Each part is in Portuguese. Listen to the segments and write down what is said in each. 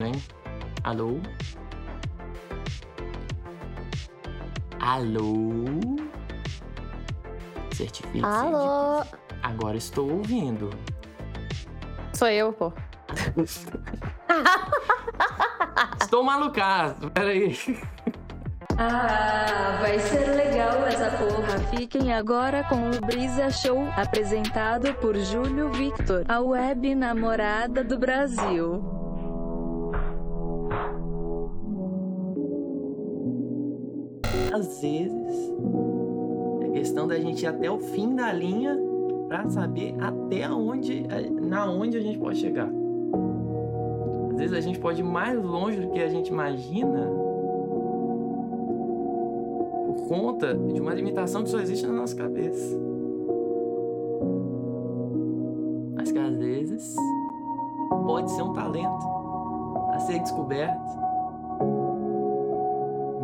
hein? Alô? Alô? Certifique-se. Alô? Agora estou ouvindo. Sou eu, pô. Estou malucado. Peraí. Ah, vai ser legal essa porra. Fiquem agora com o Brisa Show, apresentado por Júlio Victor, a web namorada do Brasil. Às vezes, é questão da gente ir até o fim da linha pra saber até onde, na onde a gente pode chegar. Às vezes a gente pode ir mais longe do que a gente imagina por conta de uma limitação que só existe na nossa cabeça. Mas que às vezes pode ser um talento a ser descoberto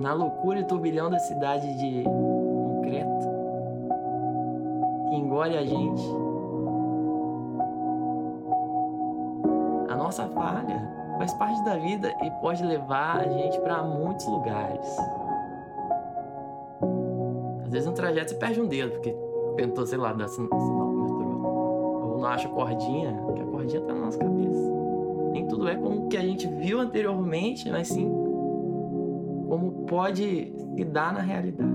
na loucura e turbilhão da cidade de concreto que engole a gente. A nossa falha faz parte da vida e pode levar a gente para muitos lugares. Às vezes no trajeto você perde um dedo, porque tentou, sei lá, dar sin- sinal pro metrô. Ou não acha cordinha, porque a cordinha tá na nossa cabeça. Nem tudo é como o que a gente viu anteriormente, mas sim como pode se dar na realidade.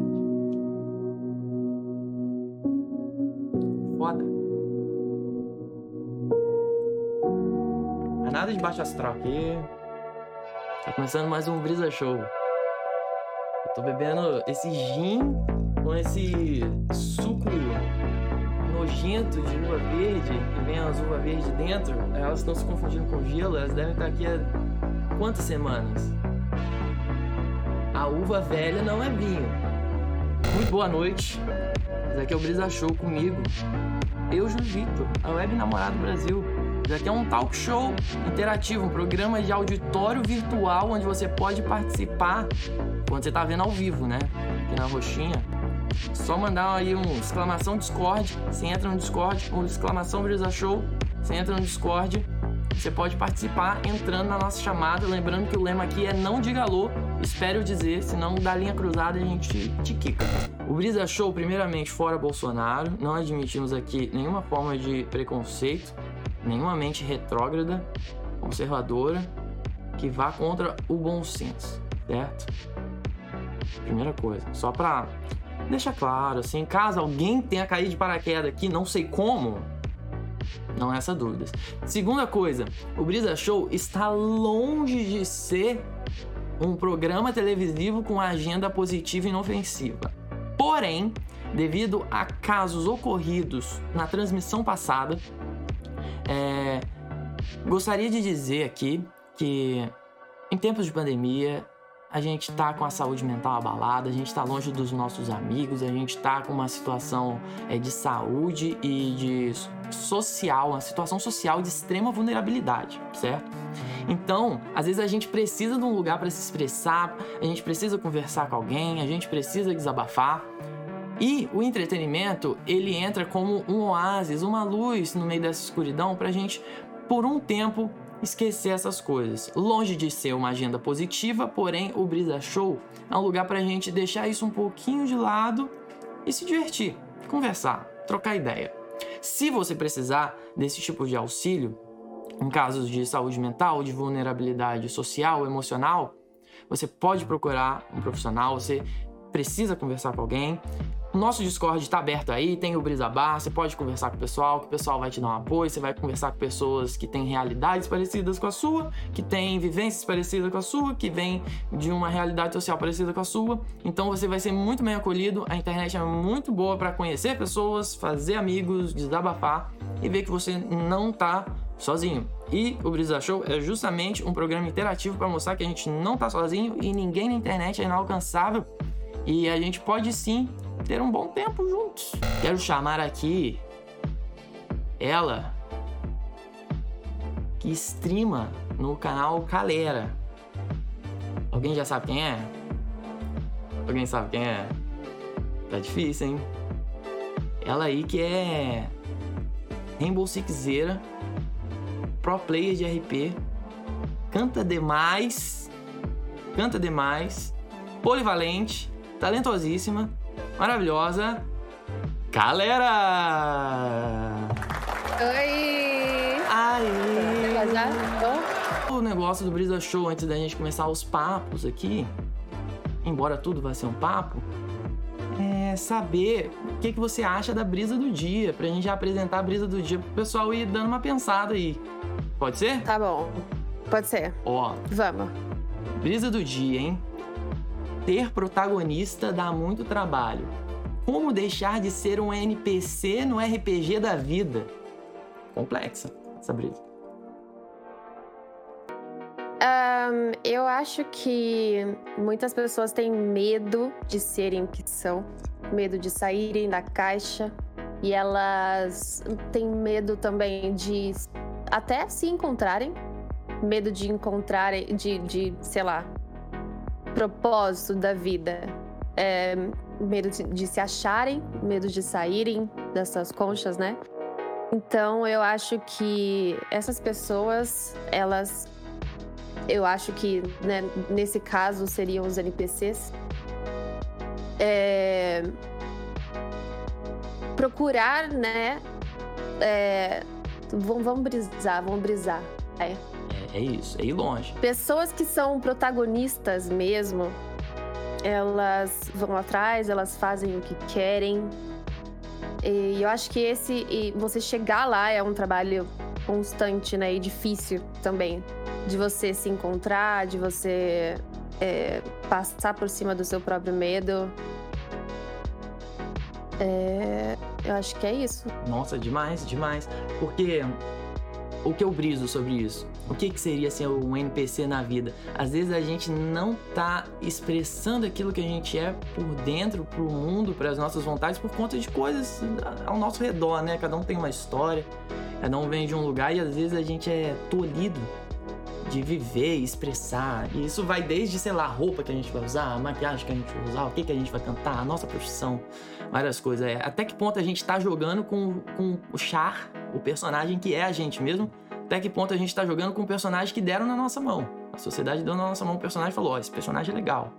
Foda. Não é nada de baixo astral aqui. Tá começando mais um Brisa Show. Eu tô bebendo esse gin com esse suco nojento de uva verde, que vem as uvas verdes dentro. Elas estão se confundindo com gelo, elas devem estar aqui há quantas semanas? A uva velha não é vinho. Muito boa noite. Esse aqui é o Brisa Show comigo. Eu, Júlio Victor, a Web Namorado Brasil. Esse aqui é um talk show interativo, um programa de auditório virtual onde você pode participar quando você tá vendo ao vivo, né? Aqui na roxinha. Só mandar aí um exclamação Discord. Você entra no Discord, ou exclamação Brisa Show. Você entra no Discord. Você pode participar entrando na nossa chamada. Lembrando que o lema aqui é não diga alô, espere eu dizer, senão da linha cruzada a gente te quica. O Brisa Show, primeiramente, fora Bolsonaro. Não admitimos aqui nenhuma forma de preconceito, nenhuma mente retrógrada, conservadora, que vá contra o bom senso, certo? Primeira coisa, só pra deixar claro, assim, caso alguém tenha caído de paraquedas aqui, não sei como, não resta dúvidas. Segunda coisa, o Brisa Show está longe de ser um programa televisivo com agenda positiva e inofensiva. Porém, devido a casos ocorridos na transmissão passada, é, gostaria de dizer aqui que em tempos de pandemia a gente tá com a saúde mental abalada, a gente tá longe dos nossos amigos, a gente tá com uma situação é, de saúde e de social, uma situação social de extrema vulnerabilidade, certo? Então, às vezes a gente precisa de um lugar para se expressar, a gente precisa conversar com alguém, a gente precisa desabafar. E o entretenimento, ele entra como um oásis, uma luz no meio dessa escuridão pra gente, por um tempo, esquecer essas coisas. Longe de ser uma agenda positiva, porém o Brisa Show é um lugar pra gente deixar isso um pouquinho de lado e se divertir, conversar, trocar ideia. Se você precisar desse tipo de auxílio, em casos de saúde mental, de vulnerabilidade social, emocional, você pode procurar um profissional, você precisa conversar com alguém. Nosso Discord está aberto aí, tem o Brisa Bar, você pode conversar com o pessoal, que o pessoal vai te dar um apoio, você vai conversar com pessoas que têm realidades parecidas com a sua, que têm vivências parecidas com a sua, que vêm de uma realidade social parecida com a sua. Então você vai ser muito bem acolhido. A internet é muito boa para conhecer pessoas, fazer amigos, desabafar e ver que você não tá sozinho. E o Brisa Show é justamente um programa interativo para mostrar que a gente não tá sozinho e ninguém na internet é inalcançável. E a gente pode sim ter um bom tempo juntos. Quero chamar aqui ela que streama no canal Calera. Alguém já sabe quem é? Alguém sabe quem é? Tá difícil, hein? Ela aí que é Rainbow Sixeira, pro player de RP, canta demais, canta demais, polivalente, talentosíssima, maravilhosa. Galera! Oi! Aí! O negócio do Brisa Show, antes da gente começar os papos aqui, embora tudo vai ser um papo, é saber o que, que você acha da brisa do dia, pra gente já apresentar a brisa do dia pro pessoal ir dando uma pensada aí. Pode ser? Tá bom. Pode ser. Ó, Vamos. brisa do dia, hein? Ter protagonista dá muito trabalho. Como deixar de ser um NPC no RPG da vida? Complexa essa brisa. Ahn, eu acho que muitas pessoas têm medo de serem o que são, medo de saírem da caixa. E elas têm medo também de até se encontrarem, medo de encontrarem, de, de sei lá, propósito da vida. É, medo de, de se acharem, medo de saírem dessas conchas, né? Então eu acho que essas pessoas, elas eu acho que né, nesse caso seriam os NPCs. É, Procurar, né? é, Vamos, vamos brisar, vamos brisar. É. É, é isso, é ir longe. Pessoas que são protagonistas mesmo, elas vão atrás, elas fazem o que querem. E eu acho que esse. E você chegar lá é um trabalho constante, né? E difícil também. De você se encontrar, de você é, passar por cima do seu próprio medo. É, eu acho que é isso. Nossa, demais, demais. Porque o que eu briso sobre isso? O que, que seria ser um NPC na vida? Às vezes a gente não tá expressando aquilo que a gente é por dentro, pro mundo, para as nossas vontades, por conta de coisas ao nosso redor, né? Cada um tem uma história, cada um vem de um lugar e às vezes a gente é tolhido de viver e expressar. E isso vai desde, sei lá, a roupa que a gente vai usar, a maquiagem que a gente vai usar, o que, que a gente vai cantar, a nossa profissão, várias coisas. É, até que ponto a gente tá jogando com, com o Char, o personagem que é a gente mesmo, até que ponto a gente tá jogando com um personagem que deram na nossa mão. A sociedade deu na nossa mão um personagem e falou: Ó, esse personagem é legal.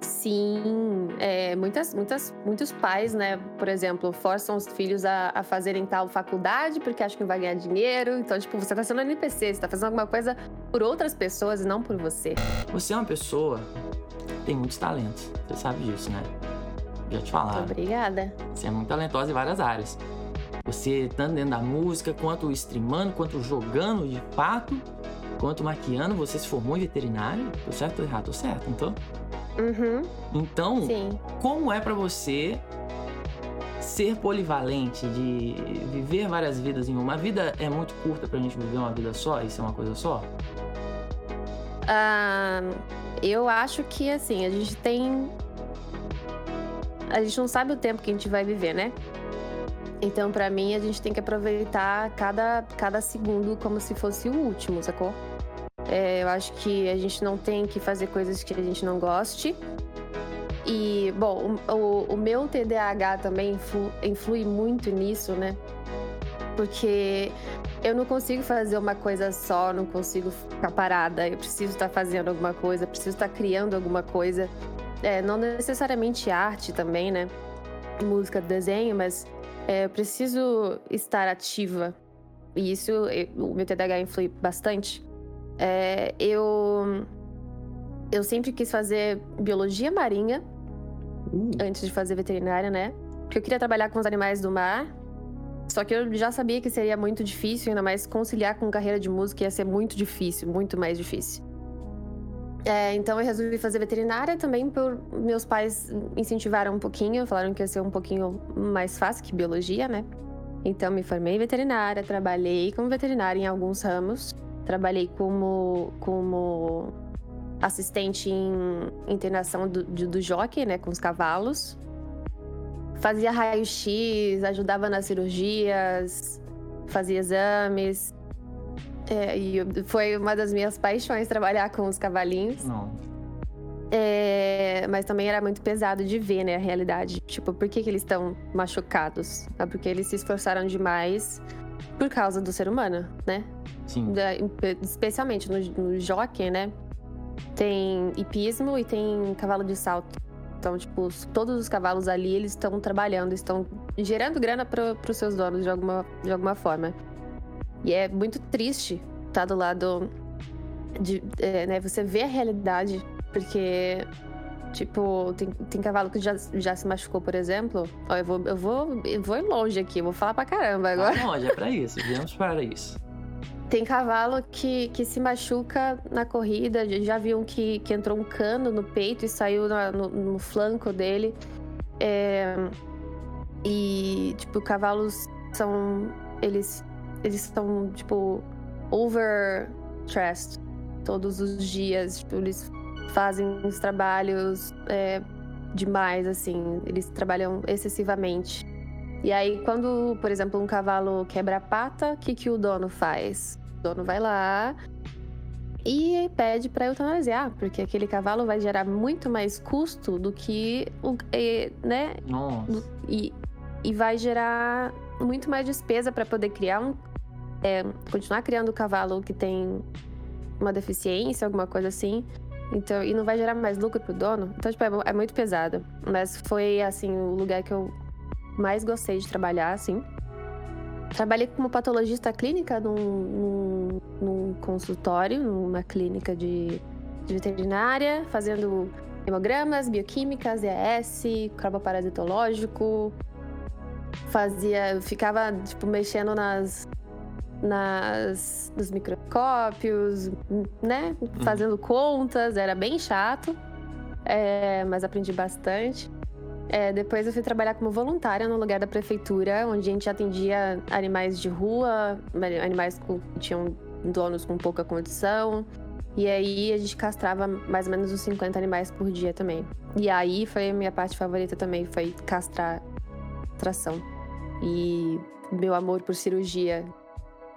Sim, é, muitas, muitas, muitos pais, né, por exemplo, forçam os filhos a, a fazerem tal faculdade porque acham que vai ganhar dinheiro. Então, tipo, você tá sendo NPC, você tá fazendo alguma coisa por outras pessoas e não por você. Você é uma pessoa que tem muitos talentos. Você sabe disso, né? Já te falaram. Obrigada. Você é muito talentosa em várias áreas. Você, tanto dentro da música, quanto streamando, quanto jogando de fato, quanto maquiando, você se formou em veterinário. Tô certo ou errado? Tô certo, então. Uhum, Então, sim. como é pra você ser polivalente, de viver várias vidas em uma? A vida é muito curta pra gente viver uma vida só? Isso é uma coisa só? Ah, eu acho que, assim, a gente tem. A gente não sabe o tempo que a gente vai viver, né? Então, pra mim, a gente tem que aproveitar cada, cada segundo como se fosse o último, sacou? É, eu acho que a gente não tem que fazer coisas que a gente não goste. E, bom, o, o- meu TDAH também influ- influi muito nisso, né? Porque eu não consigo fazer uma coisa só, não consigo ficar parada. Eu preciso estar fazendo alguma coisa, preciso estar criando alguma coisa. É, não necessariamente arte também, né? Música, desenho, mas é, eu preciso estar ativa. E isso, eu- o meu TDAH influi bastante. É, eu, eu sempre quis fazer biologia marinha Uh, antes de fazer veterinária, né? Porque eu queria trabalhar com os animais do mar. Só que eu já sabia que seria muito difícil, ainda mais conciliar com carreira de música ia ser muito difícil, muito mais difícil. É, então eu resolvi fazer veterinária também por meus pais incentivaram um pouquinho, falaram que ia ser um pouquinho mais fácil que biologia, né? Então me formei em veterinária, trabalhei como veterinária em alguns ramos, trabalhei como como assistente em internação do, do, do jockey, né, com os cavalos. Fazia raio-x, ajudava nas cirurgias, fazia exames. É, e foi uma das minhas paixões trabalhar com os cavalinhos. não. É, mas também era muito pesado de ver, né, a realidade. Tipo, por que, que eles estão machucados? É porque eles se esforçaram demais por causa do ser humano, né? Sim. da- especialmente no, no jockey, né? Tem hipismo e tem cavalo de salto. Então, tipo, os- todos os cavalos ali, eles estão trabalhando, estão gerando grana para os seus donos de alguma, de alguma forma. E é muito triste estar do lado de, é, né, você vê a realidade, porque, tipo, tem, tem cavalo que já, já se machucou, por exemplo. Ó, eu vou, eu vou, eu vou ir longe aqui, eu vou falar pra caramba agora. Não, é pra isso. Viemos para isso. Tem cavalo que, que se machuca na corrida. Já vi um que, que entrou um cano no peito e saiu na- no, no flanco dele. É, e, tipo, cavalos são. Eles, eles são, tipo, over-stressed todos os dias. Tipo, eles fazem uns trabalhos é, demais, assim. Eles trabalham excessivamente. E aí, quando, por exemplo, um cavalo quebra a pata, o que, que o dono faz? O dono vai lá e pede para eutanasiar, porque aquele cavalo vai gerar muito mais custo do que o. né? Nossa. E, e vai gerar muito mais despesa para poder criar um. é, continuar criando o cavalo que tem uma deficiência, alguma coisa assim. Então, e não vai gerar mais lucro pro dono. Então, tipo, é, é muito pesado. Mas foi, assim, o lugar que eu mais gostei de trabalhar, assim. Trabalhei como patologista clínica num, num, num consultório, numa clínica de, de veterinária, fazendo hemogramas, bioquímicas, EAS, parasitológico. Fazia, ficava, tipo, mexendo nas, nas, nos microscópios, né? Fazendo contas, era bem chato. É, mas aprendi bastante. É, depois eu fui trabalhar como voluntária no lugar da prefeitura, onde a gente atendia animais de rua, animais que tinham donos com pouca condição. E aí a gente castrava mais ou menos uns 50 animais por dia também. E aí foi a minha parte favorita também, foi castrar tração. E meu amor por cirurgia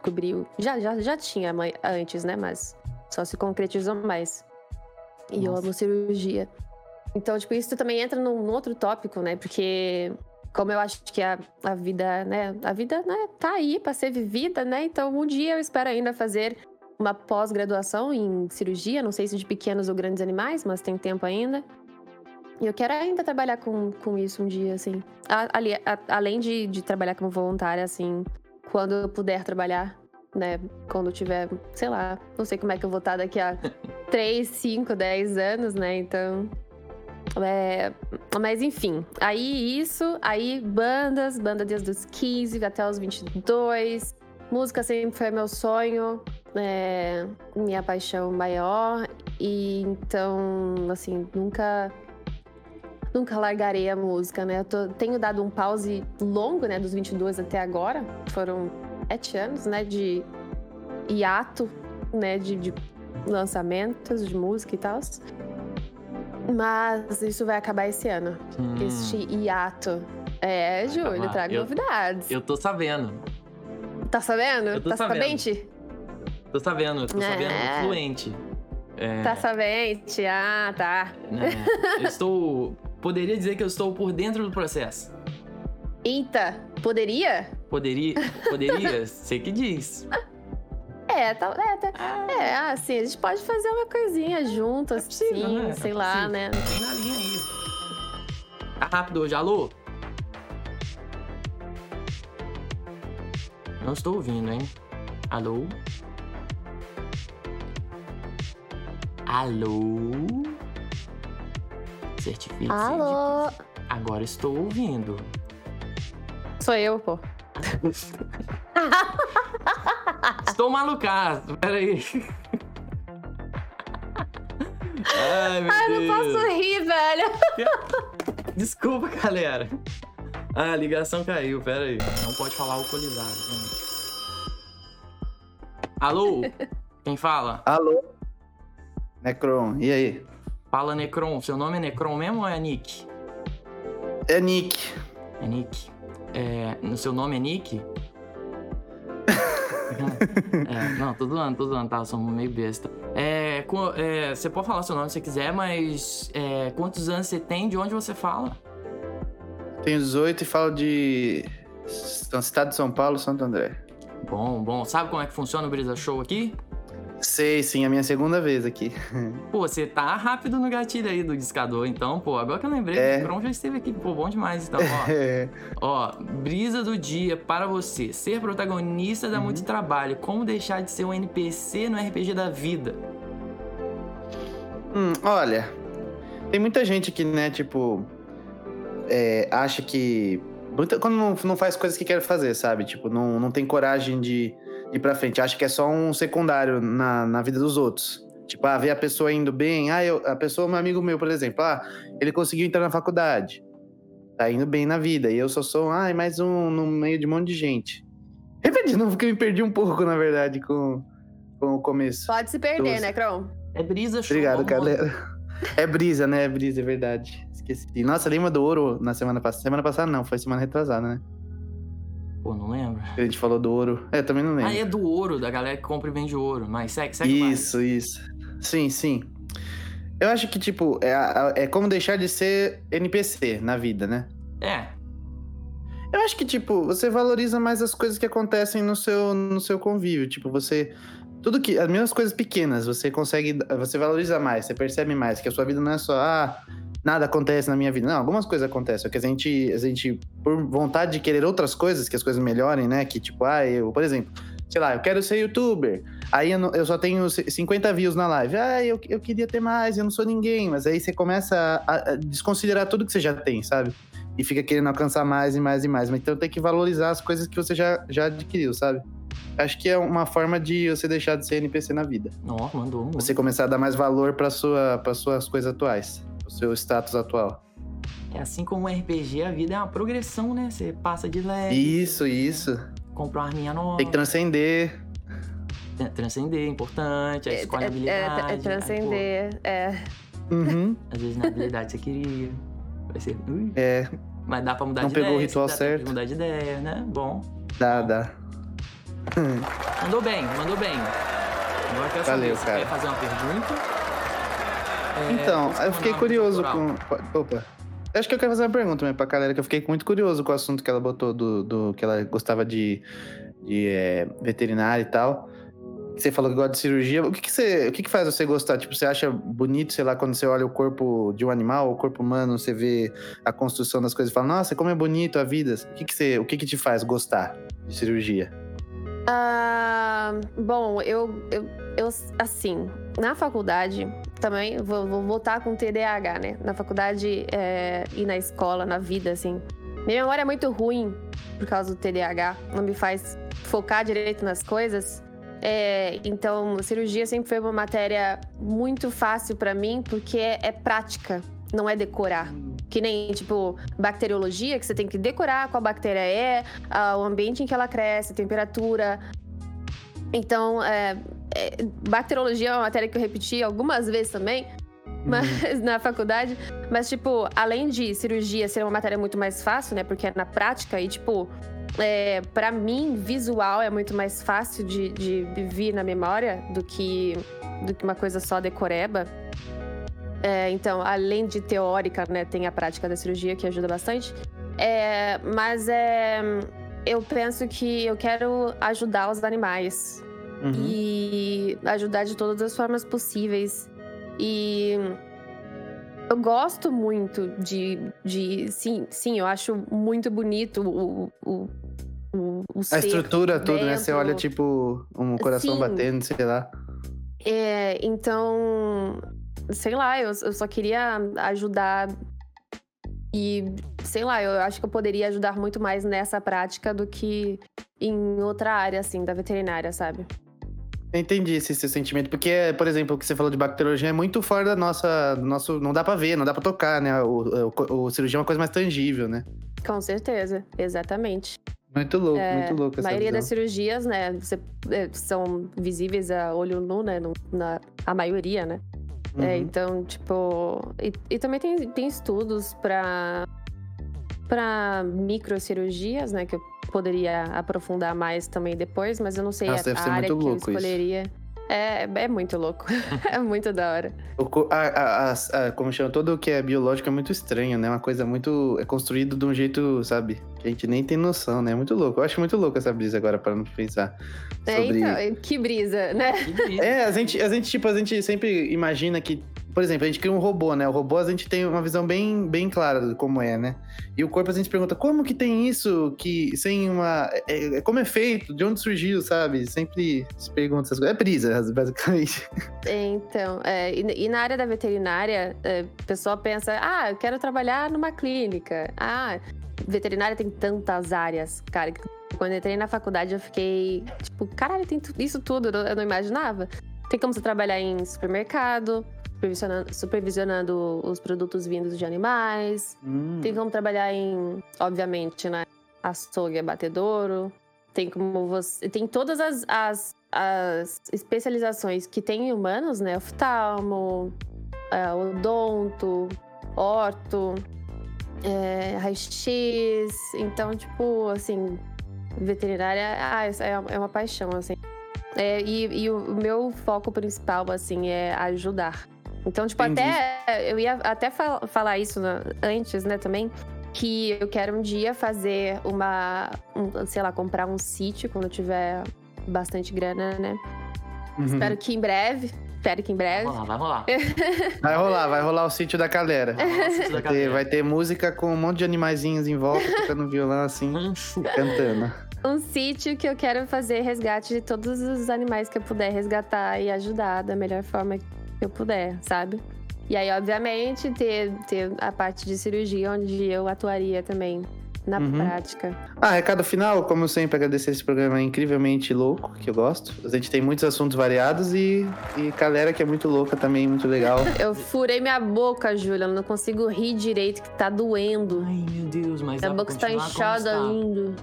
cobriu. Já, já, já tinha antes, né? Mas só se concretizou mais. E eu Nossa. amo cirurgia. Então, tipo, isso também entra num, num outro tópico, né? Porque como eu acho que a, a vida, né? A vida, né, tá aí pra ser vivida, né? Então, um dia eu espero ainda fazer uma pós-graduação em cirurgia, não sei se de pequenos ou grandes animais, mas tem tempo ainda. E eu quero ainda trabalhar com, com isso um dia, assim. A- ali- a- além de, de trabalhar como voluntária, assim, quando eu puder trabalhar, né? Quando eu tiver, sei lá, não sei como é que eu vou estar daqui a 3, 5, 10 anos, né? Então. É, mas enfim, aí isso, aí bandas, banda desde os 15 até os 22. Música sempre foi meu sonho, é, minha paixão maior. E então, assim, nunca nunca largarei a música, né? Eu tô- tenho dado um pause longo, né, dos 22 até agora. Foram sete anos, né, de hiato, né, de, de lançamentos de música e tal. Mas isso vai acabar esse ano. Hum, Este hiato. É, Júlio, acabar. trago Eu- novidades. eu tô sabendo. Tá sabendo? Eu tô tá sabendo. sabente? Tô sabendo, tô sabendo É. fluente. É, Tá sabente? Ah, tá. né, eu estou. Poderia dizer que eu estou por dentro do processo. Eita, poderia? Poderia. Poderia? Sei que diz. É, tá, é, tá. É, assim, a gente pode fazer uma coisinha junto, É possível, assim, né? É sei lá, possível. né? Tem na linha aí. Tá rápido hoje, alô? Não estou ouvindo, hein? Alô? Alô? Certifique-se. Alô? Agora estou ouvindo. Sou eu, pô. Estou malucaço, peraí. Ai, meu Ai, Deus. não posso rir, velho. Desculpa, galera. Ah, a ligação caiu, pera aí. Não pode falar alcoolizado, gente. Alô? Quem fala? Alô? Necron, e aí? Fala Necron. Seu nome é Necron mesmo ou é Nick? É Nick. É Nick. É, no seu nome é Nick? É, não, tô zoando, tô zoando, tá? Sou meio besta. É, é, você pode falar seu nome se você quiser, mas é, quantos anos você tem? De onde você fala? Tenho 18 e falo de. Cidade de São Paulo, Santo André. Bom, bom. Sabe como é que funciona o Brisa Show aqui? Sei, sim, é a minha segunda vez aqui. Pô, você tá rápido no gatilho aí do discador, então, pô, agora que eu lembrei, É. o Kron já esteve aqui, pô, bom demais, então, ó. É. Ó, brisa do dia para você. Ser protagonista dá muito trabalho. Como deixar de ser um NPC no RPG da vida? Hum, olha, tem muita gente que, né, tipo, é, acha que. muita- quando não, não faz coisas que quer fazer, sabe? Tipo, não, não tem coragem de ir pra frente. Acha que é só um secundário na, na vida dos outros. Tipo, ah, ver a pessoa indo bem. Ah, eu, a pessoa, um amigo meu, por exemplo, ah, ele conseguiu entrar na faculdade. Tá indo bem na vida. E eu só sou, ai, mais um no meio de um monte de gente. Repete de novo, que eu me perdi um pouco, na verdade, com, com o começo. Pode se perder, né, Kron? É brisa show. Obrigado, galera. É brisa, né? É brisa, é verdade. Esqueci. Nossa, lembra do ouro na semana passada? Semana passada não, foi semana retrasada, né? Pô, não lembro. A gente falou do ouro. É, eu também não lembro. Ah, é do ouro, da galera que compra e vende ouro. Mas segue, segue mais. isso, isso. Sim, sim. Eu acho que, tipo, é, é como deixar de ser NPC na vida, né? É, Eu acho que, tipo, você valoriza mais as coisas que acontecem no seu, no seu convívio. Tipo, você. Tudo que. As mesmas coisas pequenas, você consegue. Você valoriza mais, você percebe mais. Que a sua vida não é só. Ah, nada acontece na minha vida. Não, algumas coisas acontecem. Porque a gente, a gente, por vontade de querer outras coisas, que as coisas melhorem, né? Que, tipo, ah, eu, por exemplo, sei lá, eu quero ser youtuber. Aí eu, não- eu só tenho 50 views na live. Ah, eu, eu queria ter mais, eu não sou ninguém. Mas aí você começa a, a desconsiderar tudo que você já tem, sabe? e fica querendo alcançar mais e mais e mais. Mas então tem que valorizar as coisas que você já, já adquiriu, sabe? Acho que é uma forma de você deixar de ser NPC na vida. Ó, mandou muito. Você começar a dar mais valor para sua, para suas coisas atuais, o seu status atual. É assim como o RPG, a vida é uma progressão, né? Você passa de leve, Isso, isso. compra uma arminha nova. Tem que transcender. Tra- Transcender, é importante. Aí escolhe a é, habilidade. é aí, pô, transcender. É. Uhum. às vezes na habilidade você queria. Vai ser. Ui. É, Mas dá pra mudar Não de pegou o ideia. ritual dá tempo de certo. mudar de ideia, né? Bom. dá, dá. Mandou bem, mandou bem. Agora eu quero Valeu, saber, você cara. quer fazer uma pergunta? É, Então, eu fiquei curioso cultural? com. Opa. Eu Acho que eu quero fazer uma pergunta mesmo pra galera, que eu fiquei muito curioso com o assunto que ela botou do, do que ela gostava de, de é, veterinária e tal. Você falou que gosta de cirurgia. O que, que, você, o que, que faz você gostar? Tipo, você acha bonito, sei lá, quando você olha o corpo de um animal, o corpo humano, você vê a construção das coisas e fala, nossa, como é bonito a vida. O que, que, você, o que, que te faz gostar de cirurgia? Ah, bom, eu, eu, eu, assim, na faculdade, também, vou, vou voltar com TDAH, né? Na faculdade é, e na escola, na vida, assim. Minha memória é muito ruim por causa do TDAH, não me faz focar direito nas coisas. É, então, cirurgia sempre foi uma matéria muito fácil pra mim, porque é, é prática, não é decorar. Que nem, tipo, bacteriologia, que você tem que decorar qual bactéria é, o ambiente em que ela cresce, temperatura. Então, é, é, bacteriologia é uma matéria que eu repeti algumas vezes também, mas na faculdade. Mas, tipo, além de cirurgia ser uma matéria muito mais fácil, né? Porque é na prática e, tipo, é, para mim, visual é muito mais fácil de, de vir na memória do que, do que uma coisa só decoreba. É, então, além de teórica, né, tem a prática da cirurgia que ajuda bastante. É, mas é, eu penso que eu quero ajudar os animais Uhum. e ajudar de todas as formas possíveis. E eu gosto muito de. de sim, sim, eu acho muito bonito o. o, o, o A estrutura, tudo, né? Você olha, tipo, um coração Sim. batendo, sei lá. É, então, sei lá, eu, eu só queria ajudar e, sei lá, eu acho que eu poderia ajudar muito mais nessa prática do que em outra área, assim, da veterinária, sabe? Entendi esse seu sentimento, porque, por exemplo, o que você falou de bacteriologia é muito fora da nossa. do Nosso, não dá pra ver, não dá pra tocar, né? O, o, o cirurgião é uma coisa mais tangível, né? Com certeza, exatamente. Muito louco, É, muito louco A essa maioria visão. das cirurgias, né, você- é, são visíveis a olho nu, né, no- na, a maioria, né? É, Uhum. então, tipo. E, e também tem, tem estudos para para microcirurgias, né? Que eu poderia aprofundar mais também depois, mas eu não sei Nossa, a, a área que eu isso. escolheria. É, é muito louco. é muito da hora. O a, a- a- a- como chama, tudo que é biológico é muito estranho, né? Uma coisa muito. É construído de um jeito, sabe? Que a gente nem tem noção, né? É muito louco. Eu acho muito louco essa brisa agora, para não pensar. É, Sobre... então, que brisa, né? Que delícia. É, a gente, a gente, tipo, a gente sempre imagina que, por exemplo, a gente cria um robô, né? O robô a gente tem uma visão bem, bem clara de como é, né? E o corpo a gente pergunta, como que tem isso que sem uma. é- é- como é feito? De onde surgiu, sabe? Sempre se pergunta essas coisas. É brisa, basicamente. Então, é, e, e na área da veterinária, é, o pessoal pensa, ah, eu quero trabalhar numa clínica. Ah, veterinária tem tantas áreas, cara. Quando entrei na faculdade, eu fiquei, tipo, caralho, tem isso tudo, eu não imaginava. Tem como você trabalhar em supermercado, supervisionando, supervisionando os produtos vindos de animais. Tem como trabalhar em, obviamente, né? Açougue, abatedouro. Tem como você. Tem todas as, as, as especializações que tem em humanos, né? Oftalmo, é, odonto, orto, é, raio-x. Então, tipo, assim, veterinária ah, é, é uma paixão, assim. É, e, e o o meu foco principal, assim, é ajudar. Então, tipo, Entendi. até. Eu ia até fal- falar isso na- antes, né, também. Que eu quero um dia fazer uma. um, sei lá, comprar um sítio quando eu tiver bastante grana, né? Uhum. Espero que em breve. Espero que em breve. Vai rolar, vai rolar. Vai rolar, vai rolar o sítio da galera. Vai Vai ter, cadeira. vai ter música com um monte de animaizinhos em volta, tocando violão assim, cantando. Um sítio que eu quero fazer resgate de todos os animais que eu puder resgatar e ajudar da melhor forma eu puder, sabe? E aí, obviamente, ter, ter a parte de cirurgia onde eu atuaria também na Uhum. prática. Ah, recado final, como sempre, agradecer esse programa incrivelmente louco, que eu gosto. A gente tem muitos assuntos variados e, e galera que é muito louca também, muito legal. Eu furei minha boca, Júlia. Eu não consigo rir direito, que tá doendo. Ai, meu Deus, mas Minha boca está inchada está. ainda.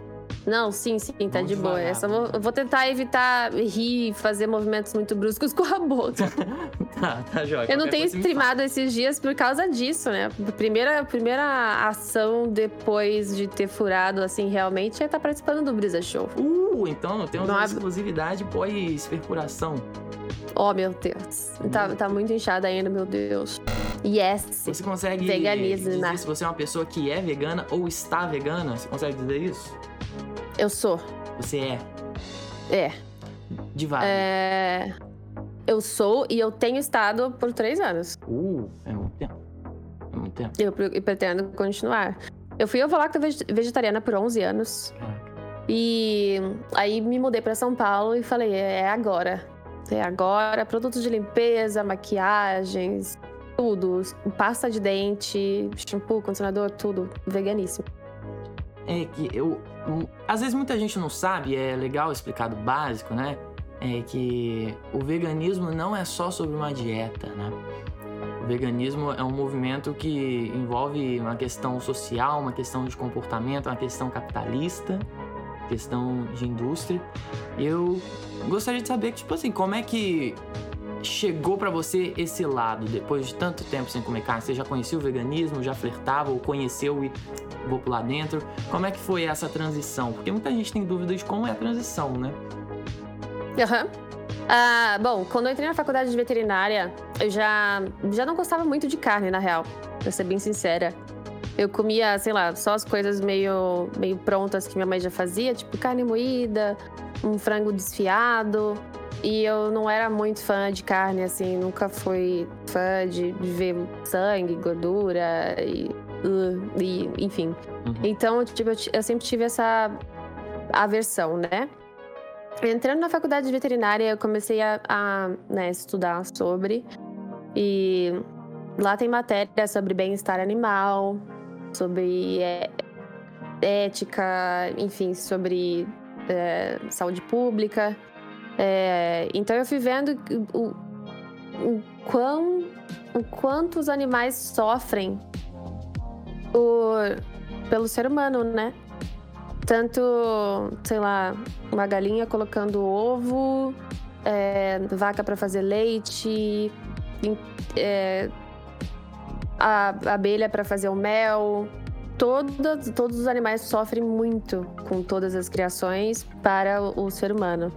Não, sim, sim, tá de boa. Eu, só vou, vou tentar evitar rir e fazer movimentos muito bruscos com a boca. Tá, tá, joia. Eu não tenho streamado esses dias por causa disso, né? Primeira, primeira ação depois de ter furado, assim, realmente é estar participando do Brisa Show. Uh, então temos Não uma exclusividade pós-perfuração. Oh, meu Deus. Tá, tá muito inchada ainda, meu Deus. Yes. Você consegue Veganismo, dizer né? se você é uma pessoa que é vegana ou está vegana? Você consegue dizer isso? Eu sou. Você é. É. De vários. É. Eu sou e eu tenho estado por três anos. Uh, é muito tempo. É muito tempo. Eu, pre- eu pretendo continuar. Eu fui ovo-lacto veg- vegetariana por 11 anos. Caraca. E aí me mudei pra São Paulo e falei, é é agora. É agora, produtos de limpeza, maquiagens, tudo, pasta de dente, shampoo, condicionador, tudo veganíssimo. É que eu. Hum, Às vezes muita gente não sabe, é legal explicar do básico, né? É que o veganismo não é só sobre uma dieta, né? O veganismo é um movimento que envolve uma questão social, uma questão de comportamento, uma questão capitalista, questão de indústria. E eu gostaria de saber, tipo assim, como é que chegou pra você esse lado depois de tanto tempo sem comer carne? Você já conhecia o veganismo, já flertava ou conheceu e vou pular dentro? Como é que foi essa transição? Porque muita gente tem dúvida de como é a transição, né? Aham. Ah, bom, quando eu entrei na faculdade de veterinária, eu já, já não gostava muito de carne, na real, pra ser bem sincera. Eu comia, sei lá, só as coisas meio, meio prontas que minha mãe já fazia, tipo carne moída, um frango desfiado. E eu não era muito fã de carne, assim, nunca fui fã de, de ver sangue, gordura e, uh, e enfim. Uhum. Então, tipo, eu, eu sempre tive essa aversão, né? Entrando na faculdade de veterinária, eu comecei a, a, né, estudar sobre. E lá tem matéria sobre bem-estar animal, sobre é, ética, enfim, sobre é, saúde pública. É, então eu fui vendo o, o, quão, o quanto os animais sofrem por, pelo ser humano, né? Tanto, sei lá, uma galinha colocando ovo, é, vaca para fazer leite, é, a abelha para fazer o mel. Todos, todos os animais sofrem muito com todas as criações para o, o ser humano.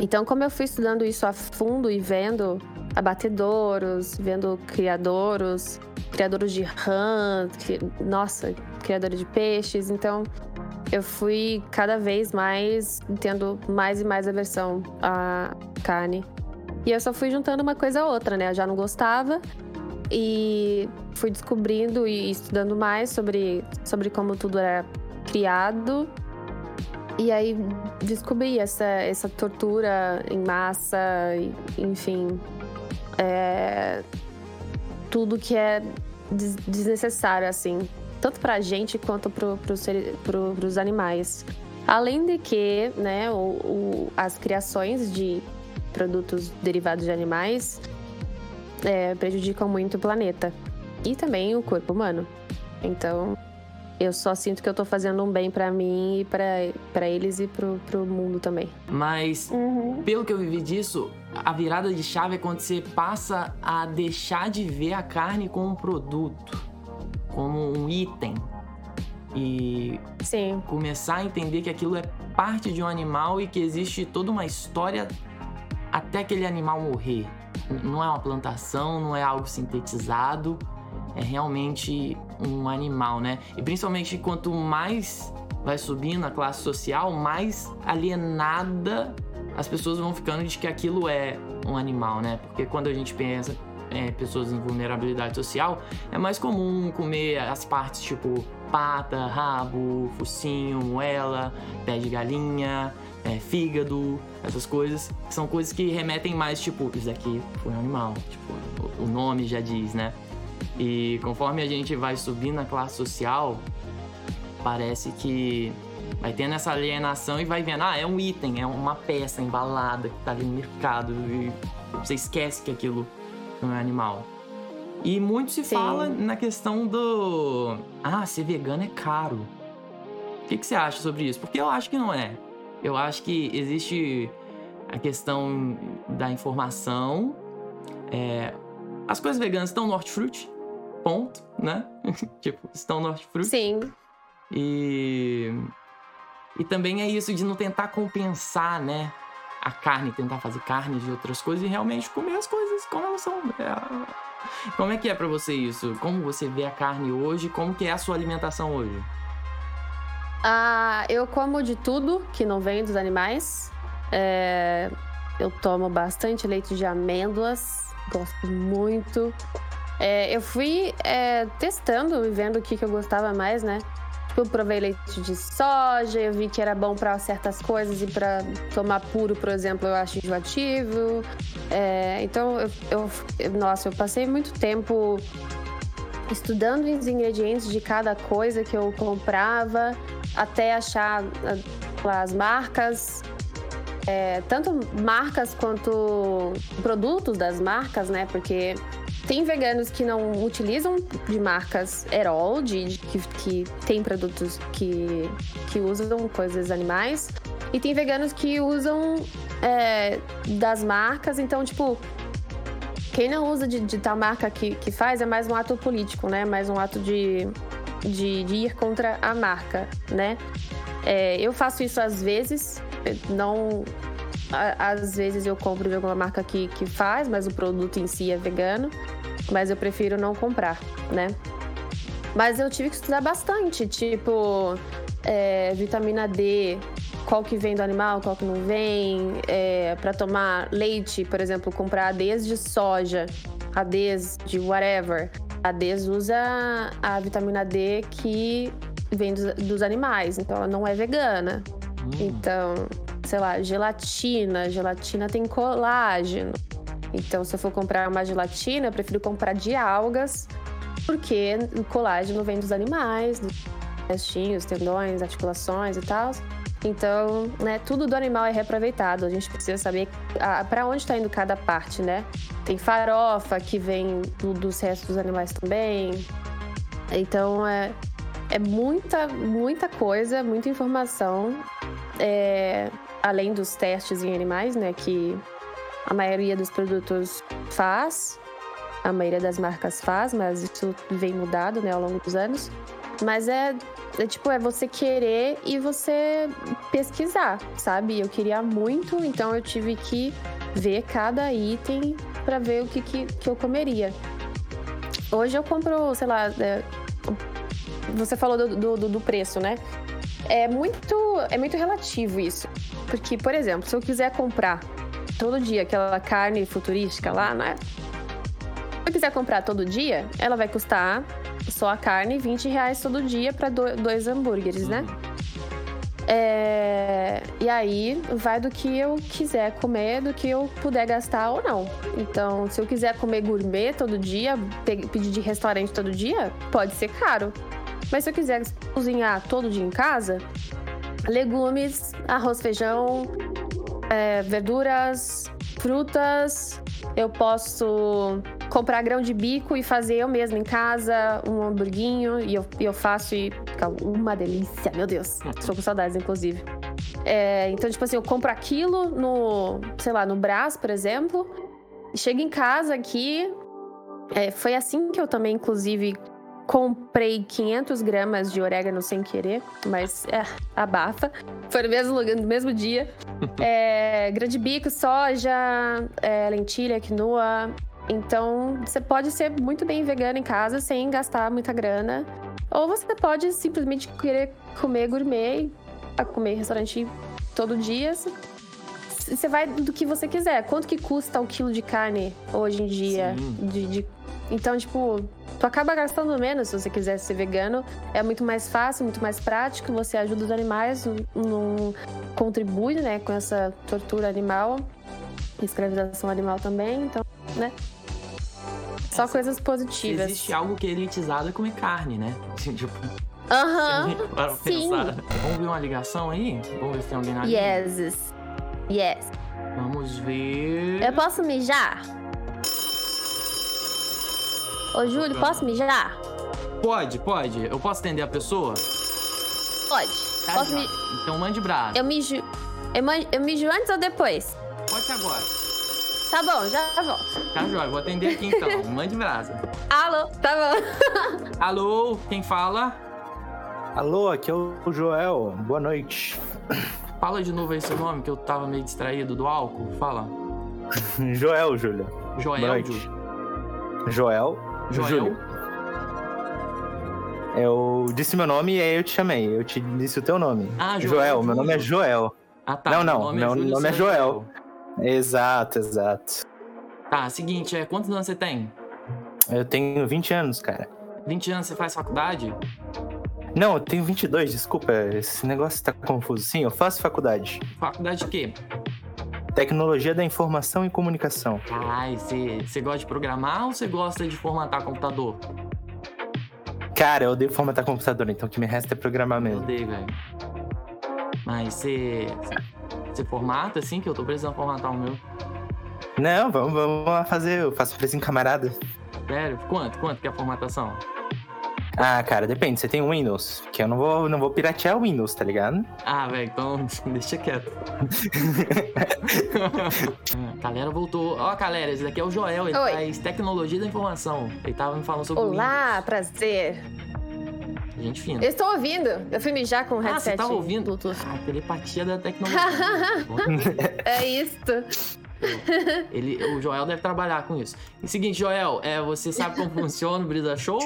Então, como eu fui estudando isso a fundo e vendo abatedouros, vendo criadouros, criadores de rã, cri... nossa, criadores de peixes, então eu fui cada vez mais tendo mais e mais aversão à carne. E eu só fui juntando uma coisa a outra, né? Eu já não gostava e fui descobrindo e estudando mais sobre, sobre como tudo era criado. E aí descobri essa, essa tortura em massa, enfim. É, tudo que é desnecessário, assim. Tanto pra gente quanto pro, pro, pro, pros animais. Além de que, né, o, o, as criações de produtos derivados de animais é, prejudicam muito o planeta. E também o corpo humano. Então, eu só sinto que eu tô fazendo um bem para mim e para eles e pro, pro mundo também. Mas, uhum. pelo que eu vivi disso, a virada de chave é quando você passa a deixar de ver a carne como um produto, como um item. E Sim. começar a entender que aquilo é parte de um animal e que existe toda uma história até aquele animal morrer. Não é uma plantação, não é algo sintetizado, é realmente um animal, né? E principalmente quanto mais vai subindo a classe social, mais alienada as pessoas vão ficando de que aquilo é um animal, né? Porque quando a gente pensa é, pessoas em vulnerabilidade social, é mais comum comer as partes tipo pata, rabo, focinho, moela, pé de galinha, é, fígado, essas coisas, são coisas que remetem mais, tipo, isso aqui foi um animal, tipo, o nome já diz, né? E conforme a gente vai subindo na classe social, parece que vai tendo essa alienação e vai vendo, ah, é um item, é uma peça embalada que tá ali no mercado e você esquece que aquilo não é animal. E muito se Sim. fala na questão do, ah, ser vegano é caro. O que, que você acha sobre isso? Porque eu acho que não é. Eu acho que existe a questão da informação. É, as coisas veganas estão no hortifruti, ponto, né? tipo, estão no hortifruti. Sim. E e também é isso de não tentar compensar, né? A carne, tentar fazer carne de outras coisas e realmente comer as coisas como elas são. É... Como é que é para você isso? Como você vê a carne hoje? Como que é a sua alimentação hoje? Ah, eu como de tudo que não vem dos animais. É, eu tomo bastante leite de amêndoas, gosto muito. É, eu fui é, testando e vendo o que, que eu gostava mais, né? Tipo, eu provei leite de soja, eu vi que era bom para certas coisas e para tomar puro, por exemplo, eu acho enjoativo. É, então, eu, eu, nossa, eu passei muito tempo estudando os ingredientes de cada coisa que eu comprava até achar ah, as marcas, é, tanto marcas quanto produtos das marcas, né? Porque tem veganos que não utilizam de marcas Erol, de, de que, que tem produtos que, que usam coisas animais. E tem veganos que usam é, das marcas, então, tipo, quem não usa de, de, tal marca que, que faz é mais um ato político, né? Mais um ato de, de, de ir contra a marca, né? É, eu faço isso às vezes, não. às vezes eu compro de alguma marca que, que faz, mas o produto em si é vegano. Mas eu prefiro não comprar, né? Mas eu tive que estudar bastante, tipo, é, vitamina D, qual que vem do animal, qual que não vem. É, para tomar leite, por exemplo, comprar ADs de soja, ADs de whatever. A DES usa a vitamina D que vem dos, dos animais, então ela não é vegana. Hum. Então, sei lá, gelatina. Gelatina tem colágeno. Então, se eu for comprar uma gelatina, eu prefiro comprar de algas, porque o colágeno vem dos animais, dos restinhos, tendões, articulações e tal. Então, né, tudo do animal é reaproveitado. A gente precisa saber para onde está indo cada parte, né? Tem farofa que vem do, dos restos dos animais também. Então, é, é muita, muita coisa, muita informação. É, além dos testes em animais, né? Que a maioria dos produtos faz. A maioria das marcas faz, mas isso vem mudado, né, ao longo dos anos. Mas é, é tipo, é você querer e você pesquisar, sabe? Eu queria muito, então eu tive que ver cada item para ver o que, que, que, eu comeria. Hoje eu compro, sei lá, é, você falou do, do, do preço, né? É muito, é muito relativo isso. Porque, por exemplo, se eu quiser comprar todo dia aquela carne futurística lá, né? Se eu quiser comprar todo dia, ela vai custar só a carne 20 reais todo dia para dois hambúrgueres, né? É... E aí vai do que eu quiser comer, do que eu puder gastar ou não. Então, se eu quiser comer gourmet todo dia, pedir de restaurante todo dia, pode ser caro. Mas se eu quiser cozinhar todo dia em casa, legumes, arroz, feijão, é, verduras, frutas, eu posso comprar grão de bico e fazer eu mesma em casa um hamburguinho e eu, eu faço e fica uma delícia, meu Deus. Estou com saudades, inclusive. É, então, tipo assim, eu compro aquilo no, sei lá, no Brás, por exemplo. Chego em casa aqui. É, foi assim que eu também, inclusive, Comprei 500 gramas de orégano sem querer, mas é, abafa. Foi no mesmo lugar, no mesmo dia. É, grande bico, soja, é, lentilha, quinoa. Então, você pode ser muito bem vegano em casa sem gastar muita grana. Ou você pode simplesmente querer comer gourmet, comer restaurante todo dia. Você vai do que você quiser. Quanto que custa o quilo de carne hoje em dia? De, de... Então, tipo, tu acaba gastando menos se você quiser ser vegano. É muito mais fácil, muito mais prático. Você ajuda os animais, não contribui, né, com essa tortura animal, escravização animal também. Então, né? Só coisas positivas. Existe algo que é elitizado é comer carne, né? tipo. Aham. Para sim. pensar. Vamos ver uma ligação aí? Vamos ver se tem alguém na linha. Yes. Yes. Vamos ver. Eu posso mijar? Ô, Júlio, posso mijar? Pode, pode. Eu posso atender a pessoa? Pode. Tá posso mi... Então mande braço. Eu mijo. Eu, man... eu mijo antes ou depois? Pode agora. Tá bom, já volto. Tá, Joia. Vou atender aqui então. mande brasa. Alô, tá bom. Alô, quem fala? Alô, aqui é o Joel. Boa noite. Fala de novo aí seu nome, que eu tava meio distraído do álcool. Fala. Joel, Júlio. Joel, Júlio. Joel Joel? Júlio. Eu disse meu nome e aí eu te chamei. Eu te disse o teu nome. Ah, Joel. Joel. Meu nome é Joel. Ah, tá. Não, não. Meu nome, é, nome é Joel. Exato, exato. Tá, seguinte, é, quantos anos você tem? Eu tenho 20 anos, cara. 20 anos você faz faculdade? Não, eu tenho 22, desculpa. Esse negócio tá confuso. Sim, eu faço faculdade. Faculdade de quê? Tecnologia da Informação e Comunicação. Ai, você gosta de programar ou você gosta de formatar computador? Cara, eu odeio formatar computador, então o que me resta é programar mesmo. Eu odeio, velho. Mas você. Você formata assim, que eu tô precisando formatar o meu? Não, vamos, vamos lá fazer. Eu faço precinho camarada. Sério? Quanto? Quanto que é a formatação? Ah, cara, depende. Você tem Windows, que eu não vou, não vou piratear o Windows, tá ligado? Ah, velho, então deixa quieto. a galera voltou. Ó, galera, esse daqui é o Joel, ele Oi. faz tecnologia da informação. Ele tava me falando sobre Olá, Windows. prazer. Gente fina. Eu estou ouvindo. Eu fui mijar com o headset. Ah, você tava ouvindo? Bluetooth. Ah, telepatia da tecnologia. é isso. Ele, o Joel deve trabalhar com isso. E seguinte, Joel, é, você sabe como funciona o Brisa Show?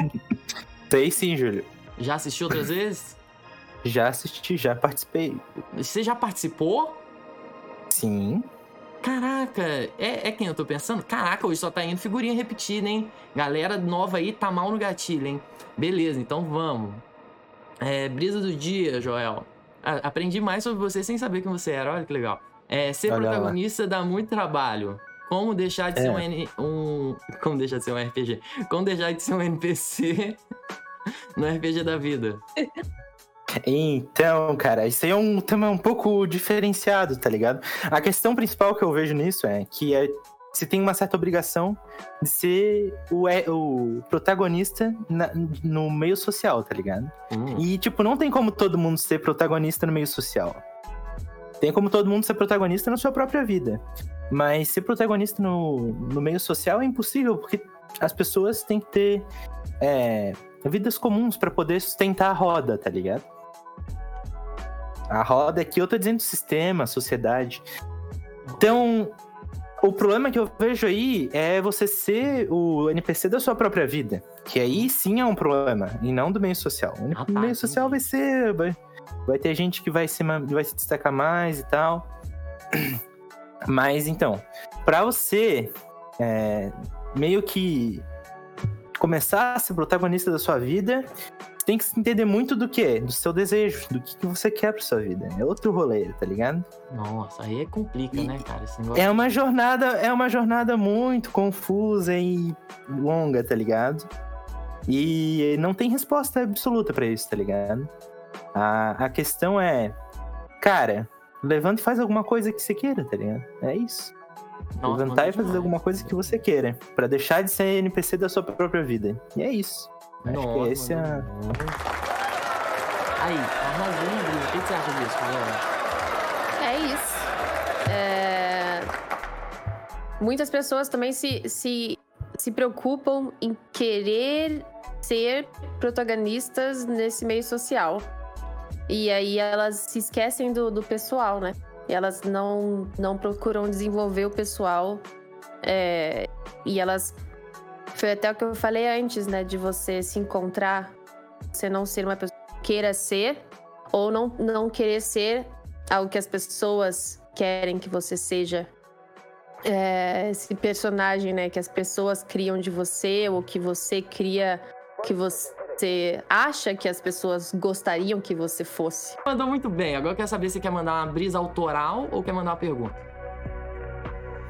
Sei sim, Júlio. Já assistiu outras vezes? Já assisti, já participei. Você já participou? Sim. Caraca, é, é quem eu tô pensando? Caraca, hoje só tá indo figurinha repetida, hein? Galera nova aí tá mal no gatilho, hein? Beleza, então vamos. É, brisa do dia, Joel. aprendi mais sobre você sem saber quem você era, olha que legal. É, ser olha protagonista lá. dá muito trabalho. Como deixar de é. ser um, N, um. Como deixar de ser um RPG? Como deixar de ser um NPC no RPG da vida? Então, cara, isso aí é um tema um pouco diferenciado, tá ligado? A questão principal que eu vejo nisso é que é, você tem uma certa obrigação de ser o, o protagonista na, no meio social, tá ligado? Hum. E, tipo, não tem como todo mundo ser protagonista no meio social. Tem como todo mundo ser protagonista na sua própria vida. Mas ser protagonista no, no meio social é impossível, porque as pessoas têm que ter é, vidas comuns para poder sustentar a roda, tá ligado? A roda aqui, eu tô dizendo sistema, sociedade. Então, o problema que eu vejo aí é você ser o NPC da sua própria vida. Que aí sim é um problema, e não do meio social. O meio social vai ser. Vai, vai ter gente que vai vai se destacar mais e tal. Mas então, pra você é, meio que começar a ser protagonista da sua vida, tem que entender muito do que? Do seu desejo, do que, que você quer pra sua vida. É outro rolê, tá ligado? Nossa, aí é complica, E- né, cara? É uma jornada, é uma jornada muito confusa e longa, tá ligado? E não tem resposta absoluta pra isso, tá ligado? A, a questão é, cara, levanta e faz alguma coisa que você queira, tá ligado? É isso. Nossa, Levantar e fazer demais. alguma coisa que você queira, Pra deixar de ser NPC da sua própria vida. E é isso. Acho Nossa, que esse é mano. Aí, arrasou, Brisa. O que que você acha disso, galera? É isso. É, Muitas pessoas também se, se, se preocupam em querer ser protagonistas nesse meio social. E aí elas se esquecem do, do pessoal, né? E elas não, não procuram desenvolver o pessoal. é, E elas. Foi até o que eu falei antes, né? De você se encontrar, você não ser uma pessoa que queira ser, ou não, não querer ser algo que as pessoas querem que você seja. É, esse personagem, né, que as pessoas criam de você, ou que você cria, que você acha que as pessoas gostariam que você fosse. Mandou muito bem. Agora eu quero saber se quer mandar uma brisa autoral ou quer mandar uma pergunta.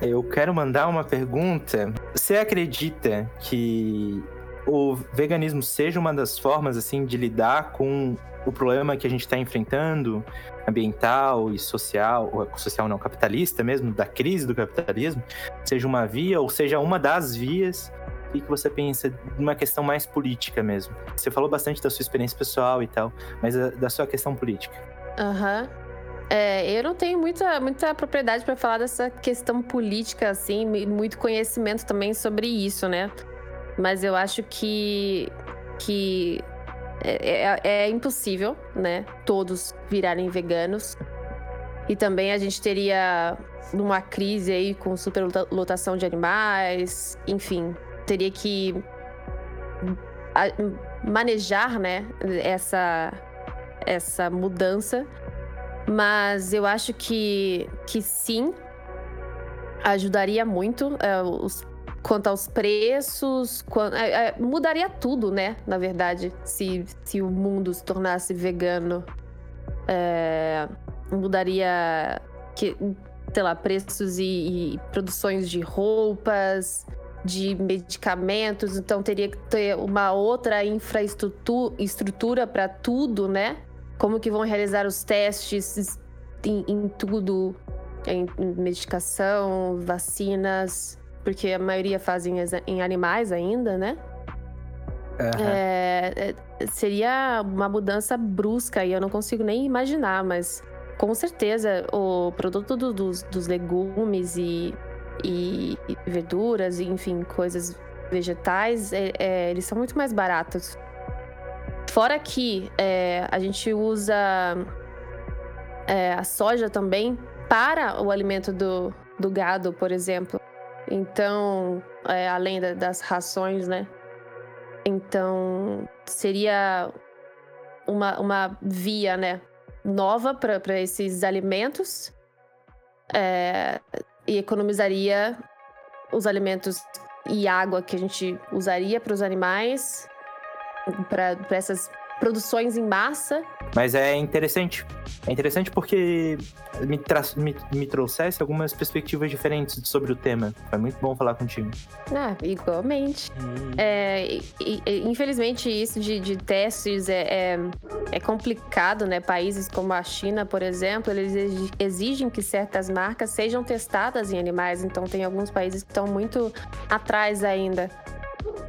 Eu quero mandar uma pergunta. Você acredita que o veganismo seja uma das formas assim de lidar com o problema que a gente está enfrentando, ambiental e social, ou social não capitalista mesmo, da crise do capitalismo, seja uma via ou seja uma das vias? O que você pensa numa questão mais política mesmo? Você falou bastante da sua experiência pessoal e tal, mas a- da sua questão política. Aham. É, eu não tenho muita, muita propriedade para falar dessa questão política, assim, muito conhecimento também sobre isso, né? Mas eu acho que, que é, é- é impossível, né? Todos virarem veganos. E também a gente teria uma crise aí com superlotação de animais, enfim, teria que manejar, né, essa, essa mudança. Mas eu acho que, que sim, ajudaria muito é, os- quanto aos preços, é, é, mudaria tudo, né? Na verdade, se, se o mundo se tornasse vegano, É, mudaria, que, sei lá, preços e, e produções de roupas, de medicamentos, então teria que ter uma outra infraestrutura estrutura para tudo, né? Como que vão realizar os testes em, em tudo, em, em medicação, vacinas, porque a maioria fazem em animais ainda, né? É, é, seria uma mudança brusca e eu não consigo nem imaginar, mas com certeza o produto do- dos, dos legumes e, e- verduras, e, enfim, coisas vegetais, é- é, eles são muito mais baratos. Fora que é, a gente usa é, a soja também para o alimento do, do gado, por exemplo. Então, é, além da- das rações, né? Então, seria uma, uma via, né, nova para esses alimentos é, e economizaria os alimentos e água que a gente usaria para os animais, para essas produções em massa. Mas é interessante. É interessante porque me, me, me trouxesse algumas perspectivas diferentes sobre o tema. Foi muito bom falar contigo. Ah, igualmente. É, e- e- infelizmente, isso de, de testes é, é, é complicado, né? Países como a China, por exemplo, eles exi- exigem que certas marcas sejam testadas em animais. Então, tem alguns países que estão muito atrás ainda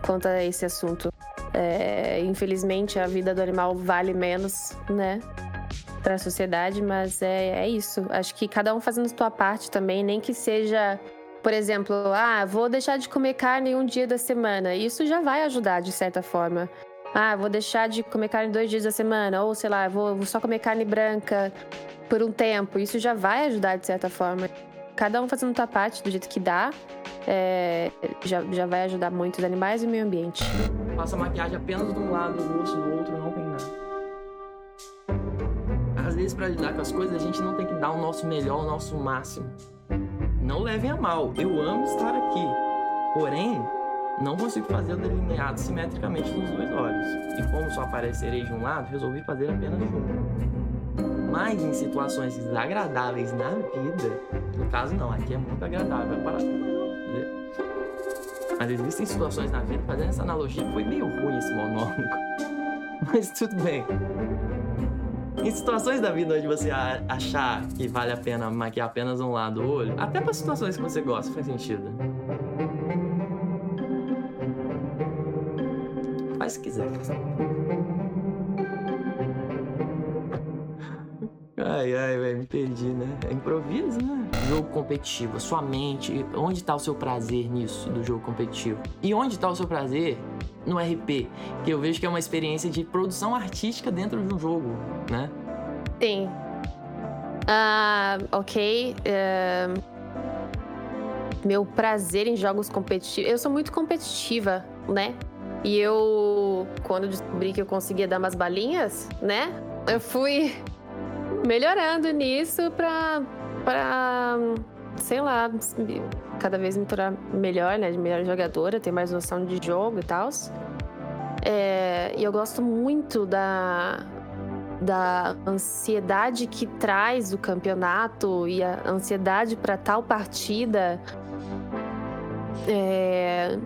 quanto a esse assunto. É, infelizmente, a vida do animal vale menos, né? Para a sociedade, mas é, é isso. Acho que cada um fazendo sua parte também, nem que seja por exemplo, ah, vou deixar de comer carne um dia da semana. Isso já vai ajudar de certa forma. Ah, vou deixar de comer carne dois dias da semana, ou sei lá, vou, só comer carne branca por um tempo. Isso já vai ajudar de certa forma. Cada um fazendo sua parte do jeito que dá, é, já, já vai ajudar muito os animais e o meio ambiente. Passa maquiagem apenas de um lado, o rosto do outro não tem vezes, pra lidar com as coisas, a gente não tem que dar o nosso melhor, o nosso máximo. Não levem a mal, eu amo estar aqui. Porém, não consigo fazer o delineado simetricamente nos dois olhos. E como só aparecerei de um lado, resolvi fazer apenas de um. Mas em situações desagradáveis na vida, no caso não, aqui é muito agradável para fazer. Mas existem situações na vida, fazendo essa analogia, foi meio ruim esse monólogo. Mas tudo bem. Em situações da vida onde você achar que vale a pena maquiar apenas um lado do olho, até para situações que você gosta, faz sentido. Faz se quiser. Ai, ai, velho, me perdi, né? É improviso, né? Jogo competitivo, sua mente, onde tá o seu prazer nisso, do jogo competitivo? E onde tá o seu prazer no RP? Que eu vejo que é uma experiência de produção artística dentro de um jogo, né? Sim. Ah, ok. é, Meu prazer em jogos competitivos. Eu sou muito competitiva, né? E eu, quando descobri que eu conseguia dar umas balinhas, né? Eu fui melhorando nisso pra, pra sei lá, cada vez me tornar melhor, né? De melhor jogadora, ter mais noção de jogo e tal. e eu gosto muito da, da ansiedade que traz o campeonato e a ansiedade para tal partida é,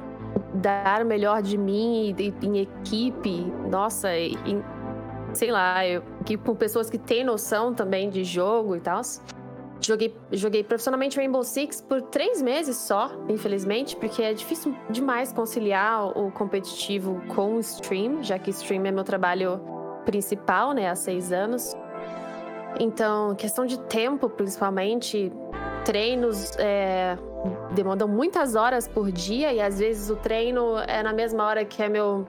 dar o melhor de mim e- em equipe, nossa, e- sei lá, eu, que com pessoas que têm noção também de jogo e tal. Joguei, joguei profissionalmente Rainbow Six por três meses só, infelizmente, porque é difícil demais conciliar o competitivo com o stream, já que stream é meu trabalho principal, né, há seis anos. Então, questão de tempo, principalmente, treinos é, demandam muitas horas por dia e às vezes o treino é na mesma hora que é meu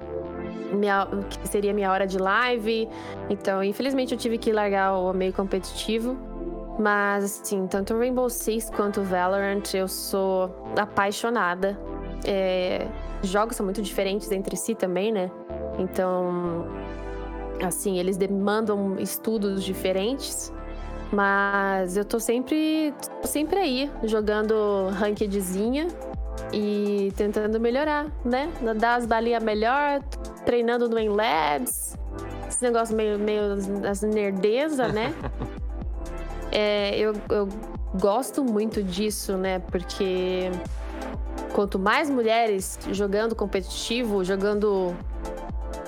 minha, que seria minha hora de live. Então, infelizmente, eu tive que largar o meio competitivo. Mas, assim, tanto Rainbow Six quanto Valorant, eu sou apaixonada. É, jogos são muito diferentes entre si também, né? Então, assim, eles demandam estudos diferentes. Mas eu tô sempre, tô sempre aí, jogando rankedzinha e tentando melhorar, né? Dar as balinhas melhor, treinando no Labs. Esse negócio meio, meio as nerdeza, né? É, eu, eu gosto muito disso, né? Porque quanto mais mulheres jogando competitivo, jogando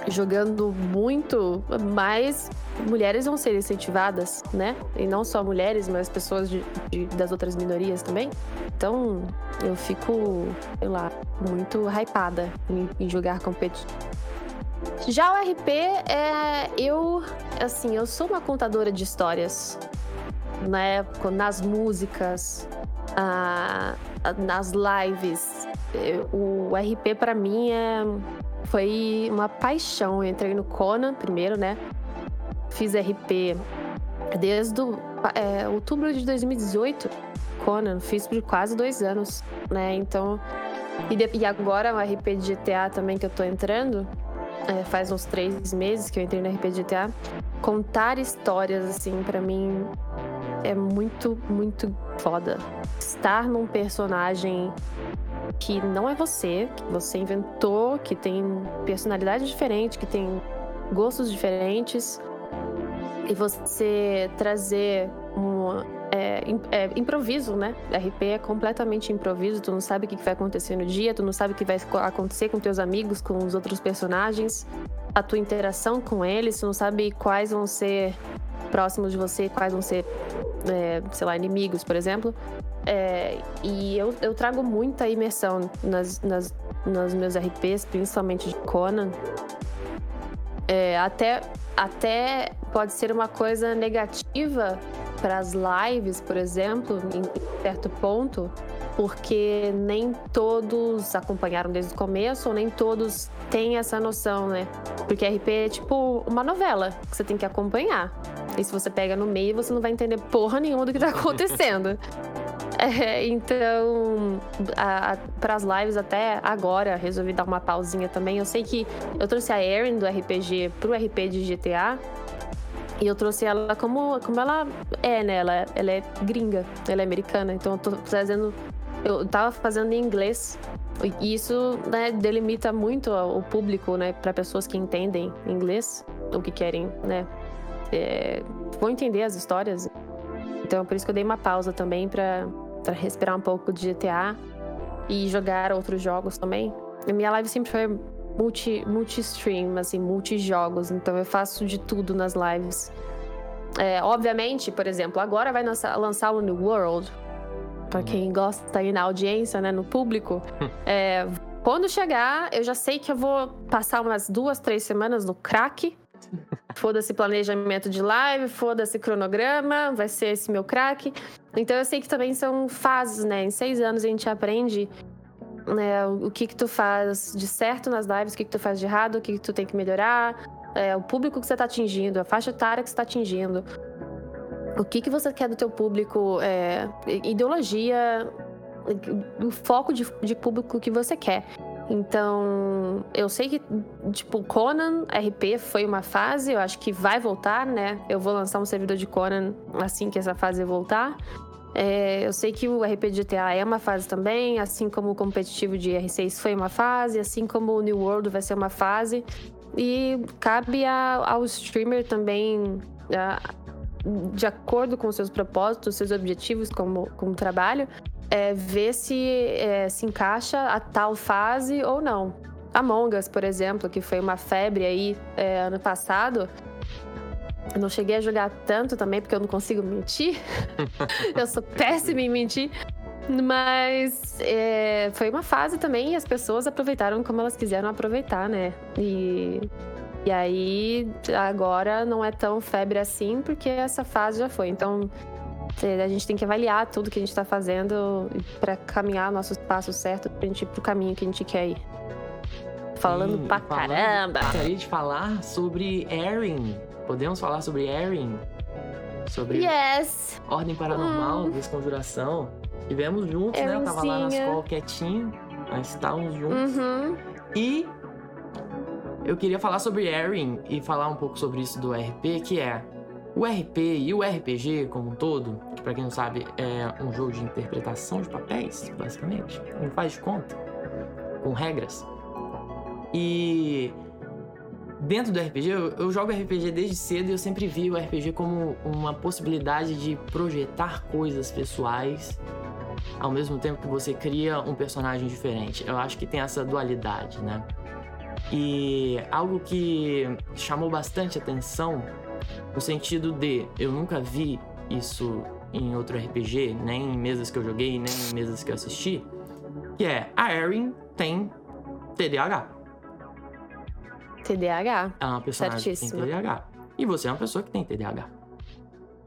jogando muito, mais mulheres vão ser incentivadas, né? E não só mulheres, mas pessoas de, de- das outras minorias também. Então, eu fico, sei lá, muito hypada em, em jogar competitivo. Já o RP, é, eu, assim, eu sou uma contadora de histórias, né? Nas músicas, ah, nas lives. O RP pra mim é foi uma paixão. Eu entrei no Conan primeiro, né? Fiz RP desde é, outubro de 2018. Conan, fiz por quase dois anos, né? Então. E, de- e agora o RP de GTA também que eu tô entrando. é, faz uns três meses que eu entrei no RP de GTA. Contar histórias, assim, pra mim é muito, muito foda. Estar num personagem que não é você, que você inventou, que tem personalidade diferente, que tem gostos diferentes, e você trazer um é, é, improviso, né? RP é completamente improviso, tu não sabe o que vai acontecer no dia, tu não sabe o que vai co- acontecer com teus amigos, com os outros personagens, a tua interação com eles, tu não sabe quais vão ser próximos de você, quais vão ser, é, sei lá, inimigos, por exemplo. É, e eu, eu trago muita imersão nas, nas, nos meus RPs, principalmente de Conan. É, até, até pode ser uma coisa negativa para as lives, por exemplo, em certo ponto, porque nem todos acompanharam desde o começo, ou nem todos têm essa noção, né? Porque RP é tipo uma novela que você tem que acompanhar. E se você pega no meio, você não vai entender porra nenhuma do que tá acontecendo. É, então, para as lives até agora, resolvi dar uma pausinha também. Eu sei que eu trouxe a Erin do RPG pro RP de GTA. E eu trouxe ela como, como ela é, né? Ela, ela é gringa, ela é americana. Então eu tô trazendo. Eu tava fazendo em inglês. E isso né, delimita muito o público, né? Para pessoas que entendem inglês ou que querem, né? É, vão entender as histórias. Então por isso que eu dei uma pausa também para respirar um pouco de GTA e jogar outros jogos também. A minha live sempre foi multi, multi-stream, assim, multi-jogos, então eu faço de tudo nas lives. É, obviamente, por exemplo, agora vai lançar, lançar o New World, para quem gosta aí na audiência, né, no público. é, quando chegar, eu já sei que eu vou passar umas duas, três semanas no crack. Foda-se planejamento de live, foda-se cronograma, vai ser esse meu crack. Então eu sei que também são fases, né? Em seis anos a gente aprende né, o que que tu faz de certo nas lives, o que que tu faz de errado, o que que tu tem que melhorar, é, o público que você está atingindo, a faixa etária que você está atingindo. O que que você quer do teu público, é, ideologia, o foco de, de público que você quer. Então, eu sei que, tipo, Conan RP foi uma fase, eu acho que vai voltar, né? Eu vou lançar um servidor de Conan assim que essa fase voltar. É, eu sei que o RP de GTA é uma fase também, assim como o competitivo de R6 foi uma fase, assim como o New World vai ser uma fase. E cabe a, ao streamer também, a, de acordo com seus propósitos, seus objetivos como, como trabalho, é, ver se é, se encaixa a tal fase ou não. Among Us, por exemplo, que foi uma febre aí é, ano passado, eu não cheguei a jogar tanto também, porque eu não consigo mentir. eu sou péssima em mentir. Mas é, foi uma fase também e as pessoas aproveitaram como elas quiseram aproveitar, né? E, e aí agora não é tão febre assim, porque essa fase já foi. Então a gente tem que avaliar tudo que a gente está fazendo para caminhar nossos passos certos pra gente ir pro caminho que a gente quer ir. Falando Sim, pra falando, caramba! Gostaria de falar sobre Erin Podemos falar sobre Erin? Sobre yes. Ordem Paranormal, hum. Desconjuração. Tivemos juntos, né? Eu tava lá na escola quietinho, mas estávamos juntos. Uhum. E eu queria falar sobre Erin e falar um pouco sobre isso do RP, que é o RP e o RPG como um todo, que pra quem não sabe é um jogo de interpretação de papéis, basicamente, não faz de conta, com regras. E dentro do RPG, eu, jogo RPG desde cedo e eu sempre vi o RPG como uma possibilidade de projetar coisas pessoais ao mesmo tempo que você cria um personagem diferente. Eu acho que tem essa dualidade, né? E algo que chamou bastante atenção no sentido de eu nunca vi isso em outro RPG, nem em mesas que eu joguei, nem em mesas que eu assisti, que é a Erin tem TDAH. TDAH. É uma pessoa que tem TDAH. E você é uma pessoa que tem TDAH.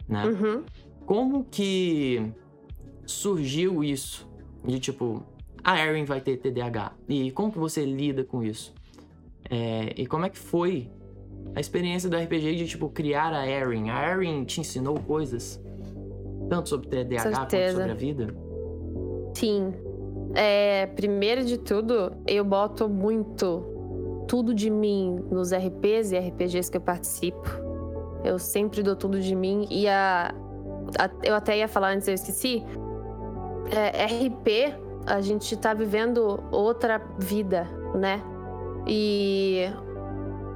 Né? Uhum. Como que surgiu isso? De tipo, a Erin vai ter TDAH. E como que você lida com isso? É, e como é que foi a experiência do RPG de, tipo, criar a Erin? A Erin te ensinou coisas? Tanto sobre TDAH quanto sobre a vida? Sim. É, primeiro de tudo, eu boto muito tudo de mim nos RPs e RPGs que eu participo. Eu sempre dou tudo de mim. E a, a eu até ia falar antes, eu esqueci. É, RP, a gente tá vivendo outra vida, né? E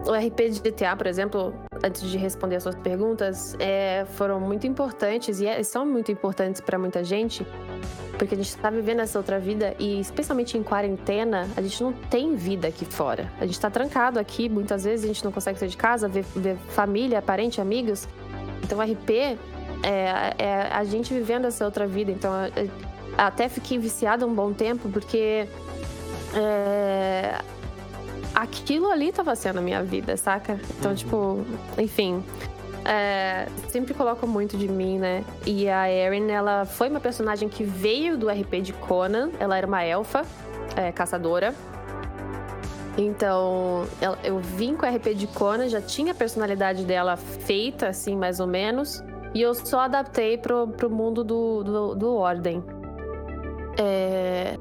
o RP de GTA, por exemplo, antes de responder as suas perguntas, é, foram muito importantes e é, são muito importantes para muita gente porque a gente tá vivendo essa outra vida e, especialmente em quarentena, a gente não tem vida aqui fora. A gente tá trancado aqui, muitas vezes a gente não consegue sair de casa, ver, ver família, parente, amigos. Então, o RP é, é, a gente vivendo essa outra vida. Então, até fiquei viciada um bom tempo, porque. É, aquilo ali tava sendo a minha vida, saca? Então, tipo, enfim. é, sempre colocam muito de mim, né? E a Erin, ela foi uma personagem que veio do RP de Conan. Ela era uma elfa, é, caçadora. Então, eu vim com a RP de Conan, já tinha a personalidade dela feita, assim, mais ou menos. E eu só adaptei pro, pro mundo do, do, do Ordem. É,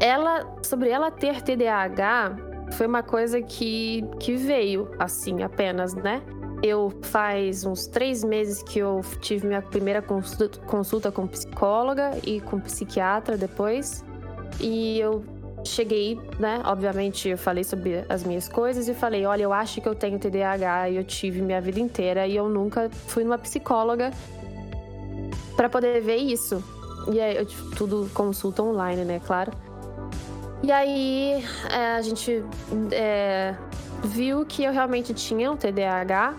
Ela, sobre ela ter TDAH, foi uma coisa que, que veio, assim, apenas, né? Eu faz uns três meses que eu tive minha primeira consulta, consulta com psicóloga e com psiquiatra depois. E eu cheguei, né? Obviamente, eu falei sobre as minhas coisas e falei: olha, eu acho que eu tenho TDAH e eu tive minha vida inteira e eu nunca fui numa psicóloga para poder ver isso. E aí, eu, tipo, tudo consulta online, né? Claro. E aí, é, a gente é, viu que eu realmente tinha um TDAH.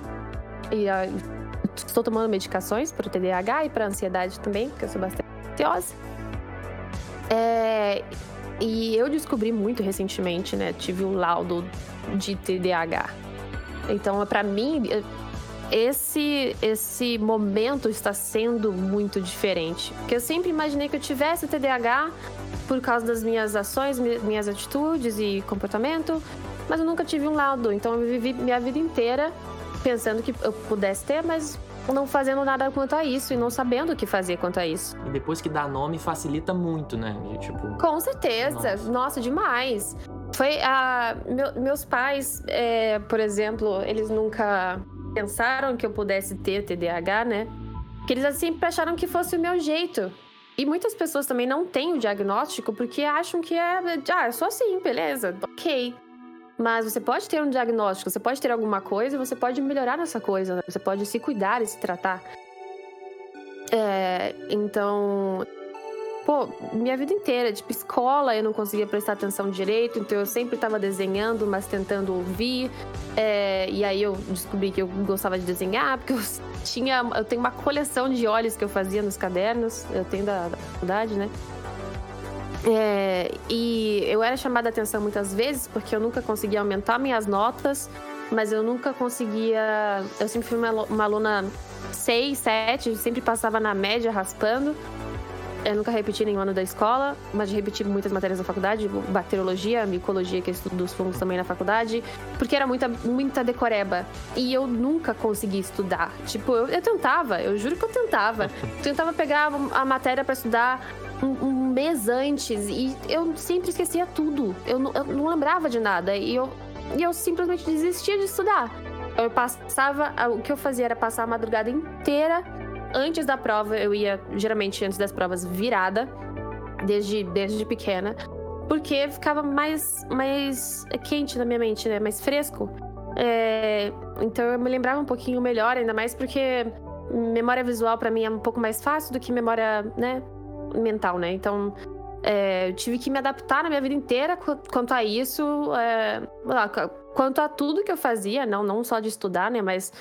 E ah, estou tomando medicações para o TDAH e para ansiedade também, porque eu sou bastante ansiosa. É, e eu descobri muito recentemente, né? Tive o laudo de TDAH. Então, para mim, esse esse momento está sendo muito diferente. Porque eu sempre imaginei que eu tivesse TDAH por causa das minhas ações, mi- minhas atitudes e comportamento, mas eu nunca tive um laudo. Então, eu vivi minha vida inteira pensando que eu pudesse ter, mas não fazendo nada quanto a isso e não sabendo o que fazer quanto a isso. E depois que dá nome, facilita muito, né? Tipo, Com certeza. Nossa. Nossa, demais. Foi a. meu- meus pais, é, por exemplo, eles nunca pensaram que eu pudesse ter TDAH, né? Que eles sempre acharam que fosse o meu jeito. E muitas pessoas também não têm o diagnóstico porque acham que é. Ah, eu sou assim, beleza, ok. Mas você pode ter um diagnóstico, você pode ter alguma coisa e você pode melhorar nessa coisa, né? Você pode se cuidar e se tratar. É, então, pô, minha vida inteira, tipo, escola eu não conseguia prestar atenção direito, então eu sempre tava desenhando, mas tentando ouvir. É, e aí eu descobri que eu gostava de desenhar, porque eu tinha. Eu tenho uma coleção de olhos que eu fazia nos cadernos, eu tenho da, da faculdade, né? É, e eu era chamada a atenção muitas vezes porque eu nunca conseguia aumentar minhas notas, mas eu nunca conseguia. Eu sempre fui uma, uma aluna 6, 7, sempre passava na média raspando. Eu nunca repeti nenhum ano da escola, mas repeti muitas matérias na faculdade, bacteriologia, micologia, que é estudo dos fungos também na faculdade, porque era muita, muita decoreba. E eu nunca consegui estudar. Tipo, eu, eu tentava, eu juro que eu tentava. Eu tentava pegar a matéria pra estudar um, um mês antes e eu sempre esquecia tudo. Eu, não- eu não lembrava de nada e eu, e eu simplesmente desistia de estudar. Eu passava, o que eu fazia era passar a madrugada inteira antes da prova. Eu ia, geralmente, antes das provas, virada, desde, desde pequena, porque ficava mais, mais quente na minha mente, né? Mais fresco. É, então eu me lembrava um pouquinho melhor, ainda mais porque memória visual pra mim é um pouco mais fácil do que memória, né? Mental, né? Então. é, eu tive que me adaptar na minha vida inteira qu- quanto a isso, é, quanto a tudo que eu fazia, não, não só de estudar, né, mas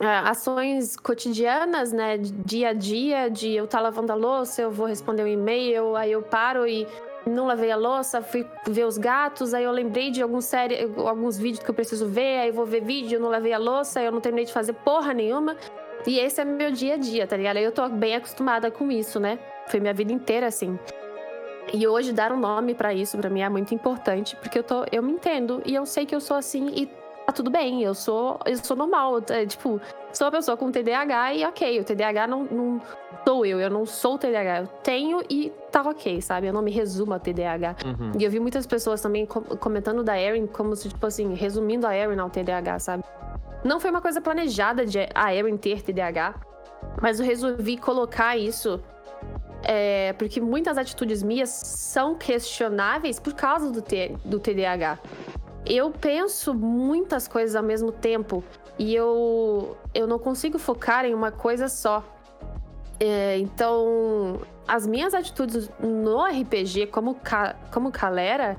ações cotidianas, né, dia a dia, de eu estar lavando a louça, eu vou responder um e-mail, aí eu paro e não lavei a louça, fui ver os gatos, aí eu lembrei de alguns, série, alguns vídeos que eu preciso ver, aí eu vou ver vídeo, eu não lavei a louça, eu não terminei de fazer porra nenhuma. E esse é meu dia a dia, tá ligado? Eu tô bem acostumada com isso, né? Foi minha vida inteira assim. E hoje dar um nome pra isso pra mim é muito importante, porque eu tô, eu me entendo e eu sei que eu sou assim e tá tudo bem, eu sou, eu sou normal, é, tipo, sou uma pessoa com TDAH e ok, o TDAH não, não sou eu, eu não sou o TDAH, eu tenho e tá ok, sabe? Eu não me resumo a TDAH. uhum. E eu vi muitas pessoas também com- comentando da Erin como se, tipo assim, resumindo a Erin ao TDAH, sabe? Não foi uma coisa planejada de a Erin ter TDAH, mas eu resolvi colocar isso é, porque muitas atitudes minhas são questionáveis por causa do, T- do TDAH. Eu penso muitas coisas ao mesmo tempo e eu, eu não consigo focar em uma coisa só. É, então, as minhas atitudes no RPG, como, ca, como Calera,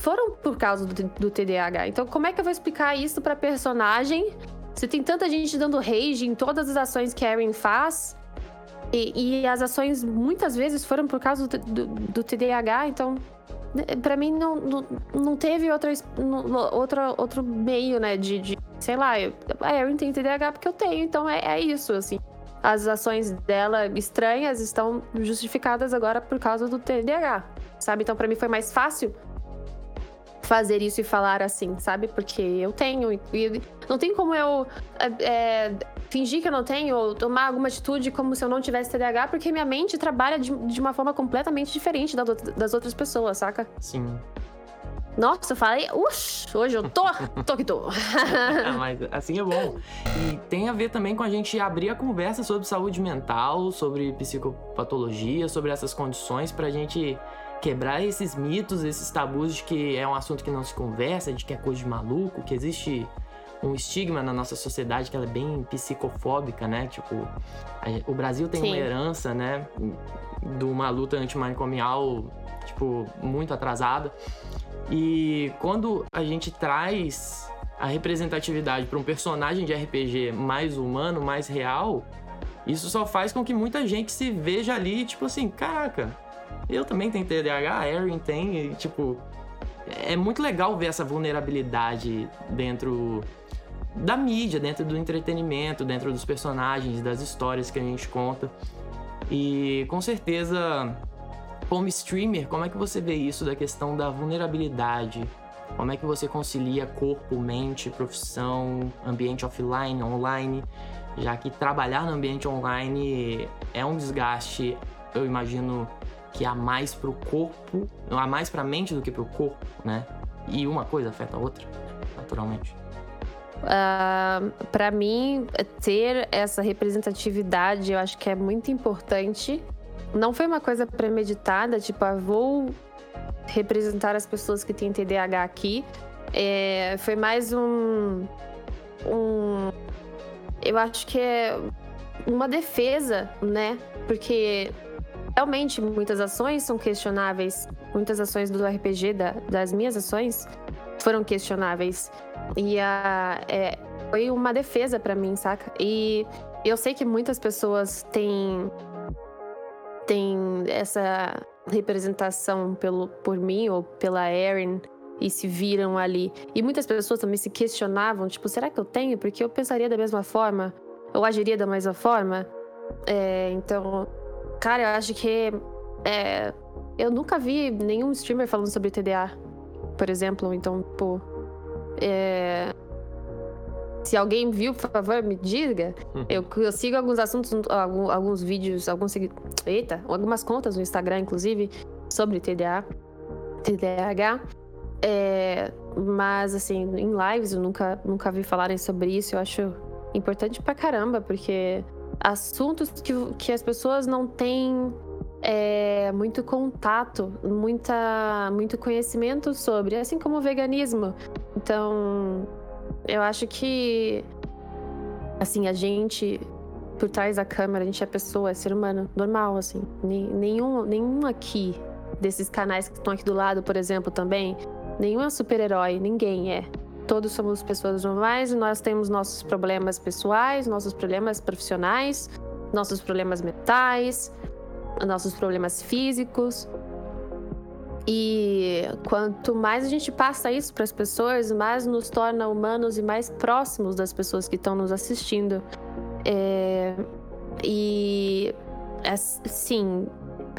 foram por causa do, do TDAH. Então, como é que eu vou explicar isso pra personagem? Se tem tanta gente dando rage em todas as ações que a Erin faz, e, e as ações muitas vezes foram por causa do, do, do TDAH, então pra mim não, não, não teve outra, no- outra, outro meio, né, de, de sei lá, eu, a Erin tem TDAH porque eu tenho, então é, é isso, assim. As ações dela estranhas estão justificadas agora por causa do TDAH, sabe? Então, para mim foi mais fácil fazer isso e falar assim, sabe? Porque eu tenho. E não tem como eu é, é, fingir que eu não tenho ou tomar alguma atitude como se eu não tivesse TDAH, porque minha mente trabalha de, de uma forma completamente diferente da, das outras pessoas, saca? Sim. Nossa, eu falei, uxi, hoje eu tô, tô que tô. Ah, mas assim é bom. E tem a ver também com a gente abrir a conversa sobre saúde mental, sobre psicopatologia, sobre essas condições, pra gente quebrar esses mitos, esses tabus de que é um assunto que não se conversa, de que é coisa de maluco, que existe um estigma na nossa sociedade que ela é bem psicofóbica, né? Tipo, a, o Brasil tem Sim. uma herança, né, de uma luta antimanicomial, tipo, muito atrasada. E quando a gente traz a representatividade para um personagem de RPG mais humano, mais real, isso só faz com que muita gente se veja ali, tipo assim, caraca, eu também tenho TDAH, a Erin tem, e, tipo, é muito legal ver essa vulnerabilidade dentro da mídia, dentro do entretenimento, dentro dos personagens, das histórias que a gente conta. E com certeza, como streamer, como é que você vê isso da questão da vulnerabilidade? Como é que você concilia corpo, mente, profissão, ambiente offline, online? Já que trabalhar no ambiente online é um desgaste, eu imagino, que há mais pro corpo, há mais pra mente do que pro corpo, né? E uma coisa afeta a outra, naturalmente. Uh, ah, para mim, ter essa representatividade eu acho que é muito importante. Não foi uma coisa premeditada, tipo, ah, vou representar as pessoas que têm TDAH aqui. É, foi mais um, um. Eu acho que é uma defesa, né? Porque realmente muitas ações são questionáveis. Muitas ações do RPG, da, das minhas ações, foram questionáveis. E a, é, foi uma defesa para mim, saca? E eu sei que muitas pessoas têm, têm essa representação pelo, por mim ou pela Erin e se viram ali. E muitas pessoas também se questionavam, tipo, será que eu tenho? Porque eu pensaria da mesma forma, eu agiria da mesma forma. É, então, Cara, eu acho que. É, eu nunca vi nenhum streamer falando sobre TDA, por exemplo. Então, pô. É, se alguém viu, por favor, me diga. Uhum. Eu, eu sigo alguns assuntos, alguns, alguns vídeos, alguns. Eita, algumas contas no Instagram, inclusive, sobre TDA, TDAH. É, mas, assim, em lives eu nunca, nunca vi falarem sobre isso. Eu acho importante pra caramba, porque assuntos que, que as pessoas não têm é, muito contato, muita, muito conhecimento sobre, assim como o veganismo. Então, eu acho que, assim, a gente, por trás da câmera, a gente é pessoa, é ser humano, normal, assim. Nenhum, nenhum aqui, desses canais que estão aqui do lado, por exemplo, também, nenhum é super-herói, ninguém é todos somos pessoas normais e nós temos nossos problemas pessoais, nossos problemas profissionais, nossos problemas mentais, nossos problemas físicos. E quanto mais a gente passa isso para as pessoas, mais nos torna humanos e mais próximos das pessoas que estão nos assistindo. É... E, sim,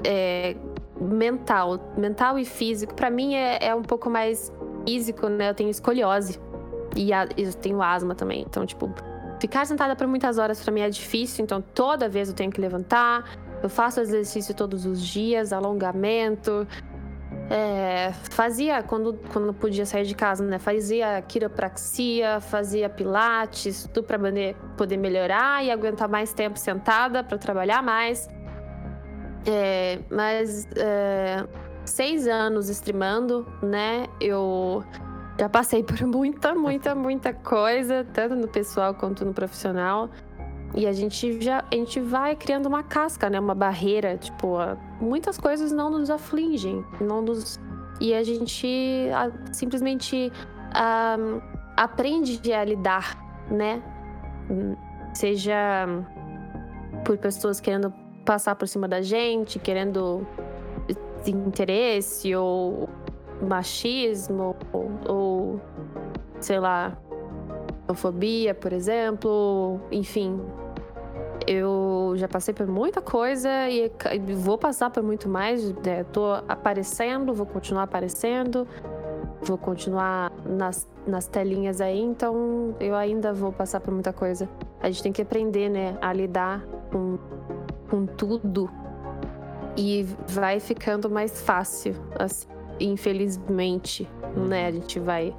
é... mental, mental e físico, para mim é, é um pouco mais físico, né? Eu tenho escoliose. E a, eu tenho asma também. Então, tipo, ficar sentada por muitas horas para mim é difícil. Então, toda vez eu tenho que levantar. Eu faço exercício todos os dias, alongamento. É, fazia, quando, quando podia sair de casa, né? Fazia quiropraxia, fazia pilates, tudo para poder melhorar e aguentar mais tempo sentada para trabalhar mais. É, mas é, seis anos streamando, né? Eu já passei por muita, muita, muita coisa, tanto no pessoal quanto no profissional. E a gente já a gente vai criando uma casca, né? Uma barreira, tipo, muitas coisas não nos afligem, não nos e a gente a, simplesmente a, aprende a lidar, né? Seja por pessoas querendo passar por cima da gente, querendo interesse ou machismo ou, ou sei lá, fobia, por exemplo, enfim. Eu já passei por muita coisa e vou passar por muito mais. Né? Tô aparecendo, vou continuar aparecendo, vou continuar nas, nas telinhas aí, então eu ainda vou passar por muita coisa. A gente tem que aprender, né, a lidar com, com tudo e vai ficando mais fácil, assim, infelizmente, né? A gente vai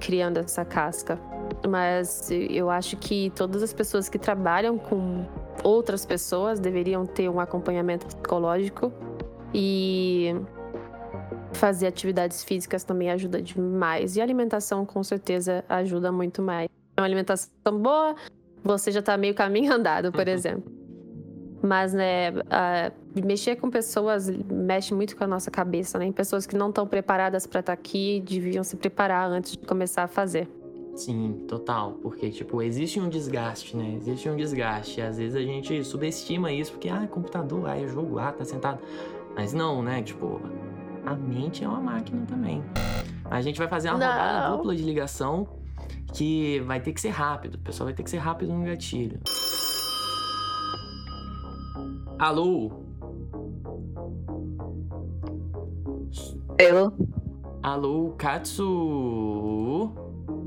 criando essa casca. Mas eu acho que todas as pessoas que trabalham com outras pessoas deveriam ter um acompanhamento psicológico e fazer atividades físicas também ajuda demais. E alimentação com certeza ajuda muito mais. Uma alimentação boa, você já tá meio caminho andado, por uhum. exemplo. Mas, né, mexer com pessoas mexe muito com a nossa cabeça, né? pessoas que não estão preparadas para estar tá aqui deviam se preparar antes de começar a fazer. Sim, total. Porque, tipo, existe um desgaste, né? Existe um desgaste. Às vezes a gente subestima isso, porque, ah, é computador, ah, é jogo, ah, tá sentado. Mas não, né? Tipo, a mente é uma máquina também. A gente vai fazer uma não. rodada dupla de ligação que vai ter que ser rápido. O pessoal vai ter que ser rápido no gatilho. Alô? Eu. Alô, Katsu?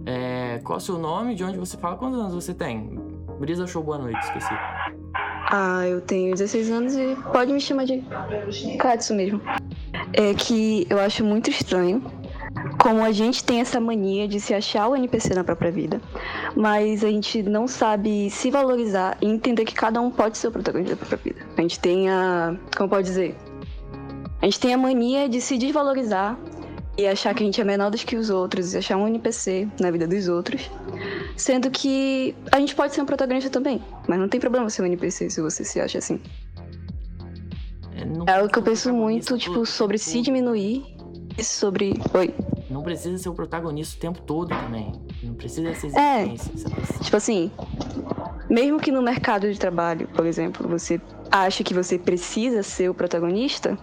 É, qual é o seu nome? De onde você fala? Quantos anos você tem? Brisa Show, boa noite, esqueci. Ah, eu tenho 16 anos e pode me chamar de Katsu mesmo. É que eu acho muito estranho como a gente tem essa mania de se achar o NPC na própria vida, mas a gente não sabe se valorizar e entender que cada um pode ser o protagonista da própria vida. A gente tem a. Como pode dizer? A gente tem a mania de se desvalorizar e achar que a gente é menor do que os outros, e achar um NPC na vida dos outros. Sendo que a gente pode ser um protagonista também, mas não tem problema ser um NPC se você se acha assim. É, é algo que eu penso muito, tipo, sobre se diminuir e sobre. Oi não precisa ser o protagonista o tempo todo também. Não precisa ser existência. É, tipo assim, mesmo que no mercado de trabalho, por exemplo, você acha que você precisa ser o protagonista,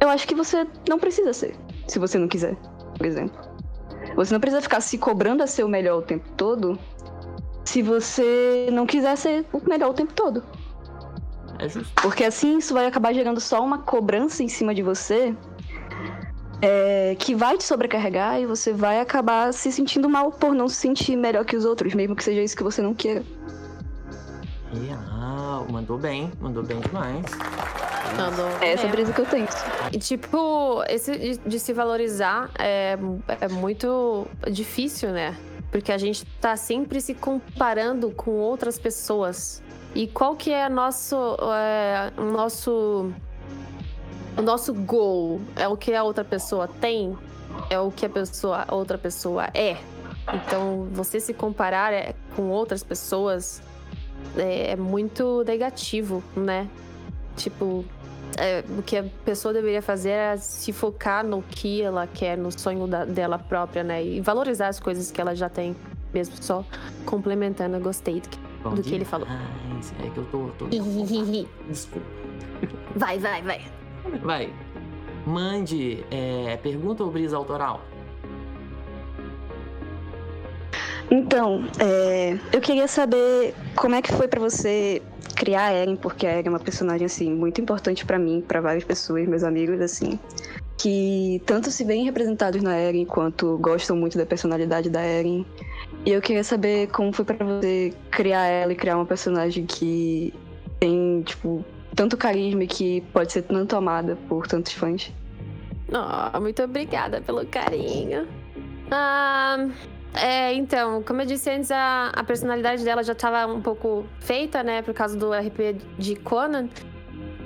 eu acho que você não precisa ser, se você não quiser, por exemplo. Você não precisa ficar se cobrando a ser o melhor o tempo todo, se você não quiser ser o melhor o tempo todo. É justo. Porque assim isso vai acabar gerando só uma cobrança em cima de você é, que vai te sobrecarregar e você vai acabar se sentindo mal por não se sentir melhor que os outros, mesmo que seja isso que você não queira. Real, mandou bem, mandou bem demais. Mandou é essa brisa que eu tenho. E, tipo, esse de, de se valorizar é, é muito difícil, né? Porque a gente tá sempre se comparando com outras pessoas. E qual que é nosso, é, nosso o nosso goal é o que a outra pessoa tem, é o que a pessoa, a outra pessoa é. Então, você se comparar é, com outras pessoas é, é muito negativo, né? Tipo, é, o que a pessoa deveria fazer é se focar no que ela quer, no sonho da, dela própria, né? E valorizar as coisas que ela já tem, mesmo só complementando. Eu gostei do que, do que ele falou. Ah, é que eu tô. tô... Desculpa. Vai, vai, vai. Vai. Mande é, pergunta ou brisa autoral? Então, é, eu queria saber como é que foi para você criar a Eren, porque a Eren é uma personagem assim muito importante para mim, para várias pessoas, meus amigos assim, que tanto se veem representados na Eren quanto gostam muito da personalidade da Eren. E eu queria saber como foi para você criar ela e criar uma personagem que tem tipo tanto carisma que pode ser tanto amada por tantos fãs. Oh, muito obrigada pelo carinho. Ah, é, então, como eu disse antes, a, a personalidade dela já estava um pouco feita, né, por causa do RP de Conan.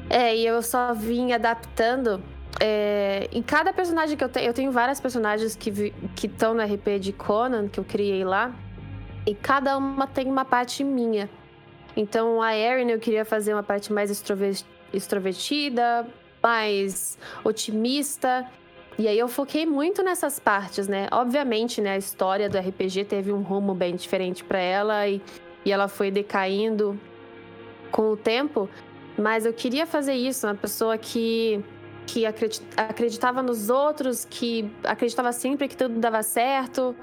É, e eu só vim adaptando. É, em cada personagem que eu tenho, eu tenho várias personagens que estão no RP de Conan, que eu criei lá. E cada uma tem uma parte minha. Então a Erin eu queria fazer uma parte mais extrovertida, mais otimista. E aí eu foquei muito nessas partes, né? Obviamente, né, a história do RPG teve um rumo bem diferente para ela e, e ela foi decaindo com o tempo, mas eu queria fazer isso, uma pessoa que que acreditava nos outros, que acreditava sempre que tudo dava certo,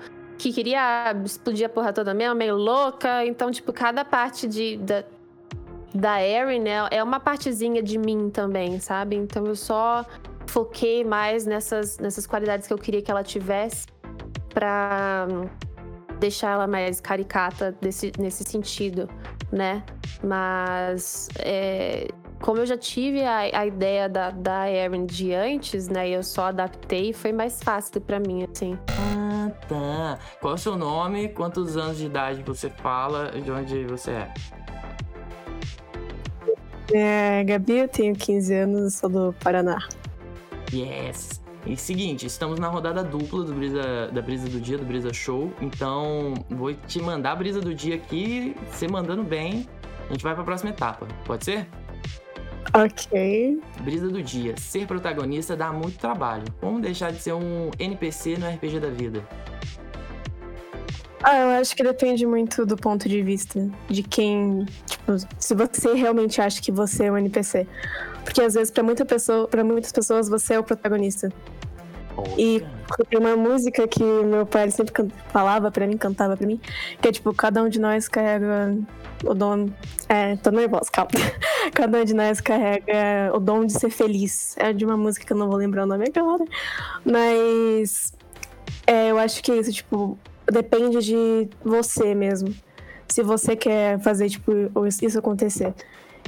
que queria explodir a porra toda mesmo, meio louca. Então, tipo, cada parte de, da, da Erin né, é uma partezinha de mim também, sabe? Então eu só foquei mais nessas, nessas qualidades que eu queria que ela tivesse pra deixar ela mais caricata desse, nesse sentido, né? Mas é, como eu já tive a, a ideia da, da Erin de antes, né? E eu só adaptei, foi mais fácil para mim, assim. Ah, Qual é o seu nome? Quantos anos de idade você fala? De onde você é? É, Gabi, eu tenho 15 anos, sou do Paraná. Yes! E seguinte, estamos na rodada dupla do brisa, da Brisa do Dia, do Brisa Show. Então, vou te mandar a Brisa do Dia aqui. Você mandando bem, a gente vai pra próxima etapa. Pode ser? Ok. Brisa do Dia. Ser protagonista dá muito trabalho. Como deixar de ser um NPC no RPG da vida? Ah, eu acho que depende muito do ponto de vista de quem, tipo, se você realmente acha que você é um NPC. Porque às vezes para muita pessoa, para muitas pessoas você é o protagonista. E tem uma música que meu pai sempre falava pra mim, cantava pra mim, que é tipo, cada um de nós carrega o dom. É, tô nervosa, calma. Cada um de nós carrega o dom de ser feliz. É de uma música que eu não vou lembrar o nome agora. Mas é, eu acho que é isso, tipo, depende de você mesmo. Se você quer fazer, tipo, isso acontecer.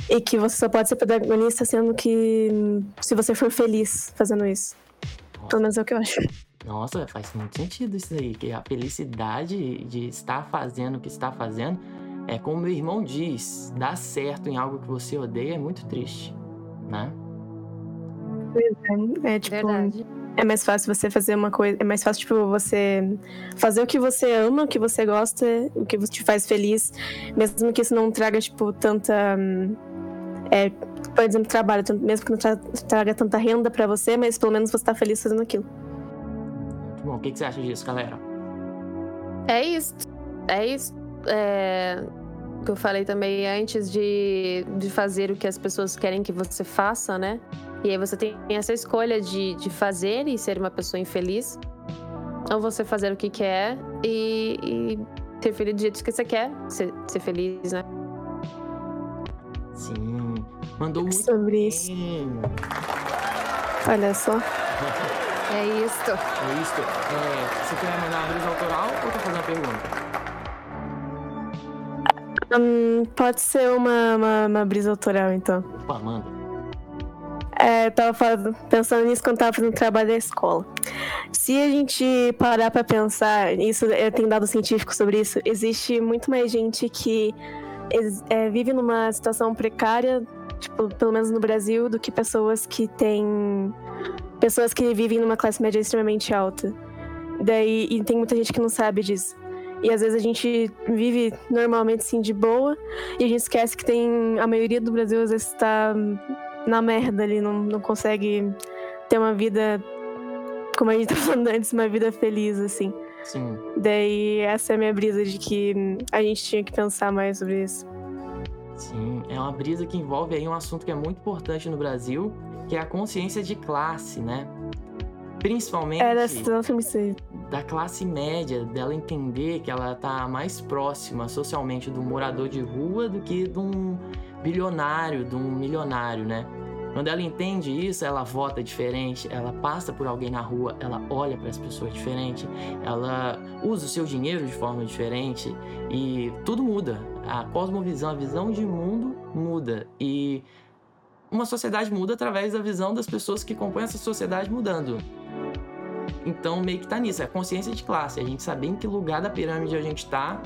E que você só pode ser protagonista sendo que se você for feliz fazendo isso. Pelo menos é o que eu acho. Nossa, faz muito sentido isso aí. Que a felicidade de estar fazendo o que está fazendo é como meu irmão diz: dar certo em algo que você odeia é muito triste, né? É tipo, Verdade. é mais fácil você fazer uma coisa, é mais fácil tipo você fazer o que você ama, o que você gosta, o que te faz feliz, mesmo que isso não traga tipo tanta é, por exemplo, trabalho, mesmo que não tra- traga tanta renda pra você, mas pelo menos você tá feliz fazendo aquilo. Muito bom. O que, que você acha disso, galera? É isso. É isso. É, o que eu falei também antes de, de fazer o que as pessoas querem que você faça, né? E aí você tem essa escolha de, de fazer e ser uma pessoa infeliz. Ou você fazer o que quer e, e ser feliz do jeito que você quer. Ser, ser feliz, né? Sim. Mandou muito Sobre isso. bem. Olha só. É isso. É isso. É, você quer mandar uma brisa autoral ou quer fazer uma pergunta? Hum, pode ser uma, uma, uma brisa autoral, então. Opa, manda. É, eu tava faz- pensando nisso quando tava fazendo trabalho da escola. Se a gente parar pra pensar, isso tem dado científico sobre isso, existe muito mais gente que é, vive numa situação precária, tipo, pelo menos no Brasil, do que pessoas que têm. pessoas que vivem numa classe média extremamente alta. Daí, e tem muita gente que não sabe disso. E às vezes a gente vive normalmente assim de boa, e a gente esquece que tem. A maioria do Brasil às vezes tá na merda ali, não, não consegue ter uma vida, como a gente tá falando antes, uma vida feliz, assim. Sim. Daí essa é a minha brisa de que a gente tinha que pensar mais sobre isso. Sim, é uma brisa que envolve aí um assunto que é muito importante no Brasil, que é a consciência de classe, né? Principalmente Era da classe média, dela entender que ela tá mais próxima socialmente do morador de rua do que de um bilionário, de um milionário, né? Quando ela entende isso, ela vota diferente, ela passa por alguém na rua, ela olha para as pessoas diferente, ela usa o seu dinheiro de forma diferente e tudo muda. A cosmovisão, a visão de mundo muda e uma sociedade muda através da visão das pessoas que compõem essa sociedade mudando. Então, meio que tá nisso, é a consciência de classe, a gente saber em que lugar da pirâmide a gente tá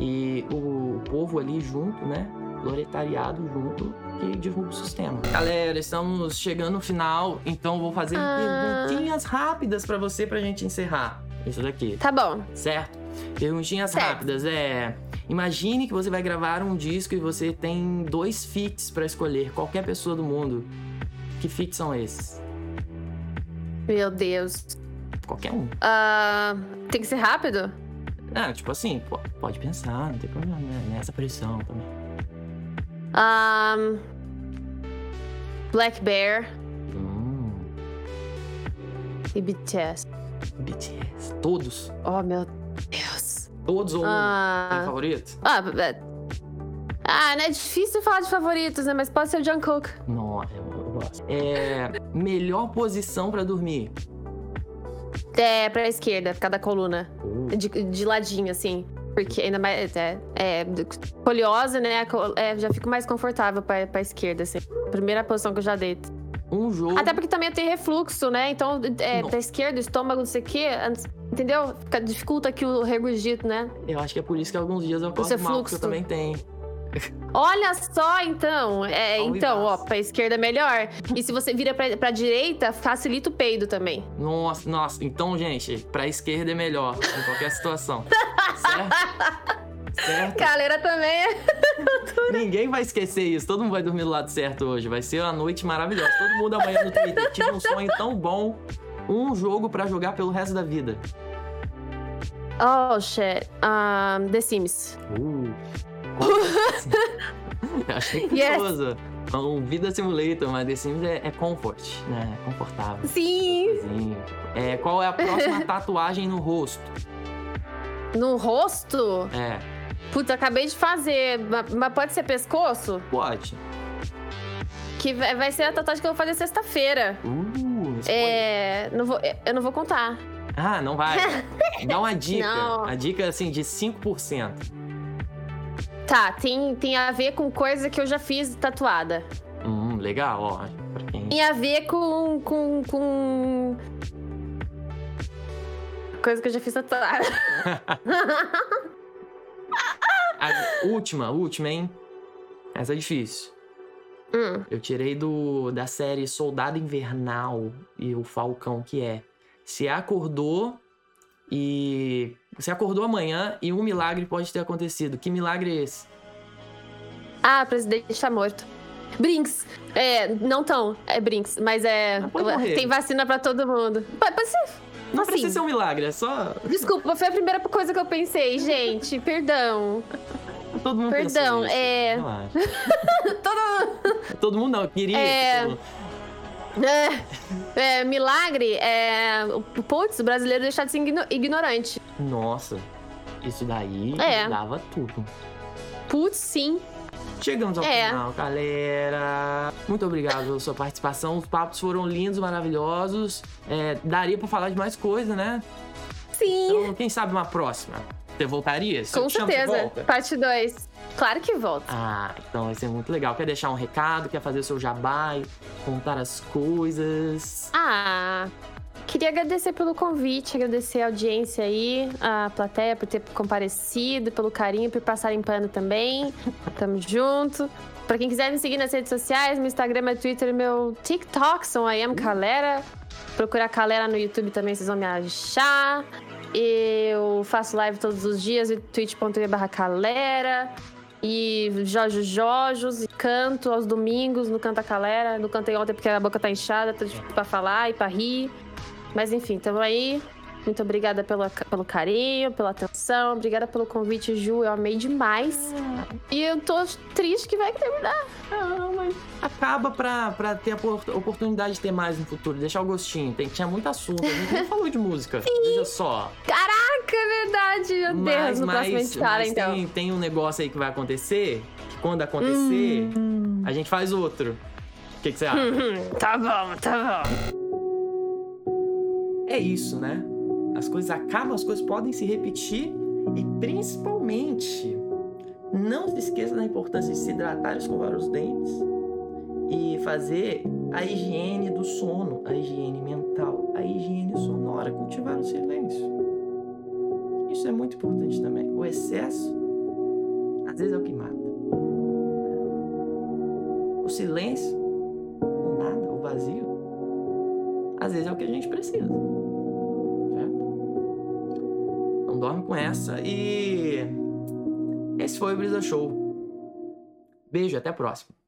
e o povo ali junto, né? Proletariado junto que derruba o sistema. Galera, estamos chegando no final, então vou fazer Ah. perguntinhas rápidas pra você pra gente encerrar. Isso daqui, Tá bom. certo? Perguntinhas Certo. rápidas, é. Imagine que você vai gravar um disco e você tem dois feats pra escolher, qualquer pessoa do mundo. Que feats são esses? Meu Deus. Qualquer um. Ah, tem que ser rápido? Ah, tipo assim, pode pensar, não tem problema, né? Nessa pressão também. Ah, Black Bear Hum, e BTS. BTS. Todos. Oh, meu. Deus. Todos ou um? Tem Ah, favorito? ah, é- ah, né? É difícil falar de favoritos, né? Mas pode ser o Jungkook. Não, eu, eu gosto. É. Melhor posição pra dormir. É, pra esquerda, cada coluna. Uh, De, de ladinho, assim. Porque ainda mais. É, é foliosa, né? é, já fico mais confortável pra, pra esquerda, assim. Primeira posição que eu já deito. Um jogo. Até porque também tem refluxo, né? Então, é, pra esquerda, estômago, não sei o quê. Entendeu? Fica, dificulta aqui o regurgito, né? Eu acho que é por isso que alguns dias eu acordo Você mal, porque fluxo. eu também tenho. Olha só, então. É, então, ó, pra esquerda é melhor. E se você vira pra, pra direita, facilita o peido também. Nossa, nossa. Então, gente, pra esquerda é melhor em qualquer situação. certo? Certo? Galera também é. Ninguém vai esquecer isso. Todo mundo vai dormir do lado certo hoje. Vai ser uma noite maravilhosa. Todo mundo amanhã no Twitter. Tive um sonho tão bom. Um jogo pra jogar pelo resto da vida. Oh, shit. Um, The Sims. Uh. Eu Achei Yes. curioso. Um Vida Simulator, mas The Sims é, é comfort, né? É confortável. Sim. Coisinha. É, qual é a próxima tatuagem no rosto? No rosto? É, Puta, acabei de fazer. Ma- Mas pode ser pescoço? pode. Que vai vai ser a tatuagem que eu vou fazer sexta-feira. Uh, spoiler. É. Não vou, eu não vou contar. Ah, não vai. Dá uma dica. Não. A dica, assim, de 5%. Tá, tem, tem a ver com coisa que eu já fiz tatuada. Hum, legal, ó. Quem... Tem a ver com. com. com. Coisa que eu já fiz tatuada. A última, última, hein? Essa é difícil. Hum. Eu tirei do da série Soldado Invernal e o Falcão, que é... Se acordou e... Você acordou amanhã e um milagre pode ter acontecido. Que milagre é esse? Ah, o presidente tá morto. Brinks. É, não tão. É Brinks, mas é. Morrer. Tem vacina pra todo mundo. Pode ser. Não Assim. precisa ser um milagre, é só... Desculpa, foi a primeira coisa que eu pensei, gente. Perdão. Todo mundo Perdão, é. Todo. Todo mundo não, queria. É. todo mundo- É, é, milagre é. o- Putz, o brasileiro deixar de ser igno- ignorante. Nossa, isso daí É. dava tudo. Putz, sim. Chegamos ao É. final, galera. Muito obrigado pela sua participação. Os papos foram lindos, maravilhosos. É, daria pra falar de mais coisa, né? Sim. Então, quem sabe uma próxima? Você voltaria? Com certeza. Parte 2. Claro que volta. Ah, então vai ser muito legal. Quer deixar um recado? Quer fazer o seu jabá? Contar as coisas? Ah, queria agradecer pelo convite, agradecer a audiência aí, a plateia por ter comparecido, pelo carinho, por passarem pano também. Tamo junto. Pra quem quiser me seguir nas redes sociais, meu Instagram, meu Twitter meu TikTok são I am Calera. Procurar Calera no YouTube também, vocês vão me achar. Eu faço live todos os dias, twitch.tv Calera. E Jorge Jojos, canto aos domingos no Canta Calera. Não cantei ontem porque a boca tá inchada, tô difícil pra falar e pra rir. Mas enfim, tamo aí. Muito obrigada pelo, pelo carinho, pela atenção. Obrigada pelo convite, Ju. Eu amei demais. E eu tô triste que vai terminar. Não, mas acaba pra, pra ter a por- oportunidade de ter mais no futuro. Deixar o gostinho. Tem, tinha muito assunto. A gente nem falou de música. Veja só. Caraca, é verdade. Meu Deus, no próximo a gente fala, mas então. tem, tem um negócio aí que vai acontecer. Que quando acontecer, Hum. a gente faz outro. O que, que você acha? tá bom, tá bom. é isso, né? As coisas acabam, as coisas podem se repetir. E principalmente, não se esqueça da importância de se hidratar escovar os dentes. E fazer a higiene do sono, a higiene mental, a higiene sonora, cultivar o silêncio. Isso é muito importante também. O excesso, às vezes, é o que mata. O silêncio, o nada, o vazio, às vezes é o que a gente precisa. Não dorme com essa. E esse foi o Brisa Show. Beijo, até a próxima.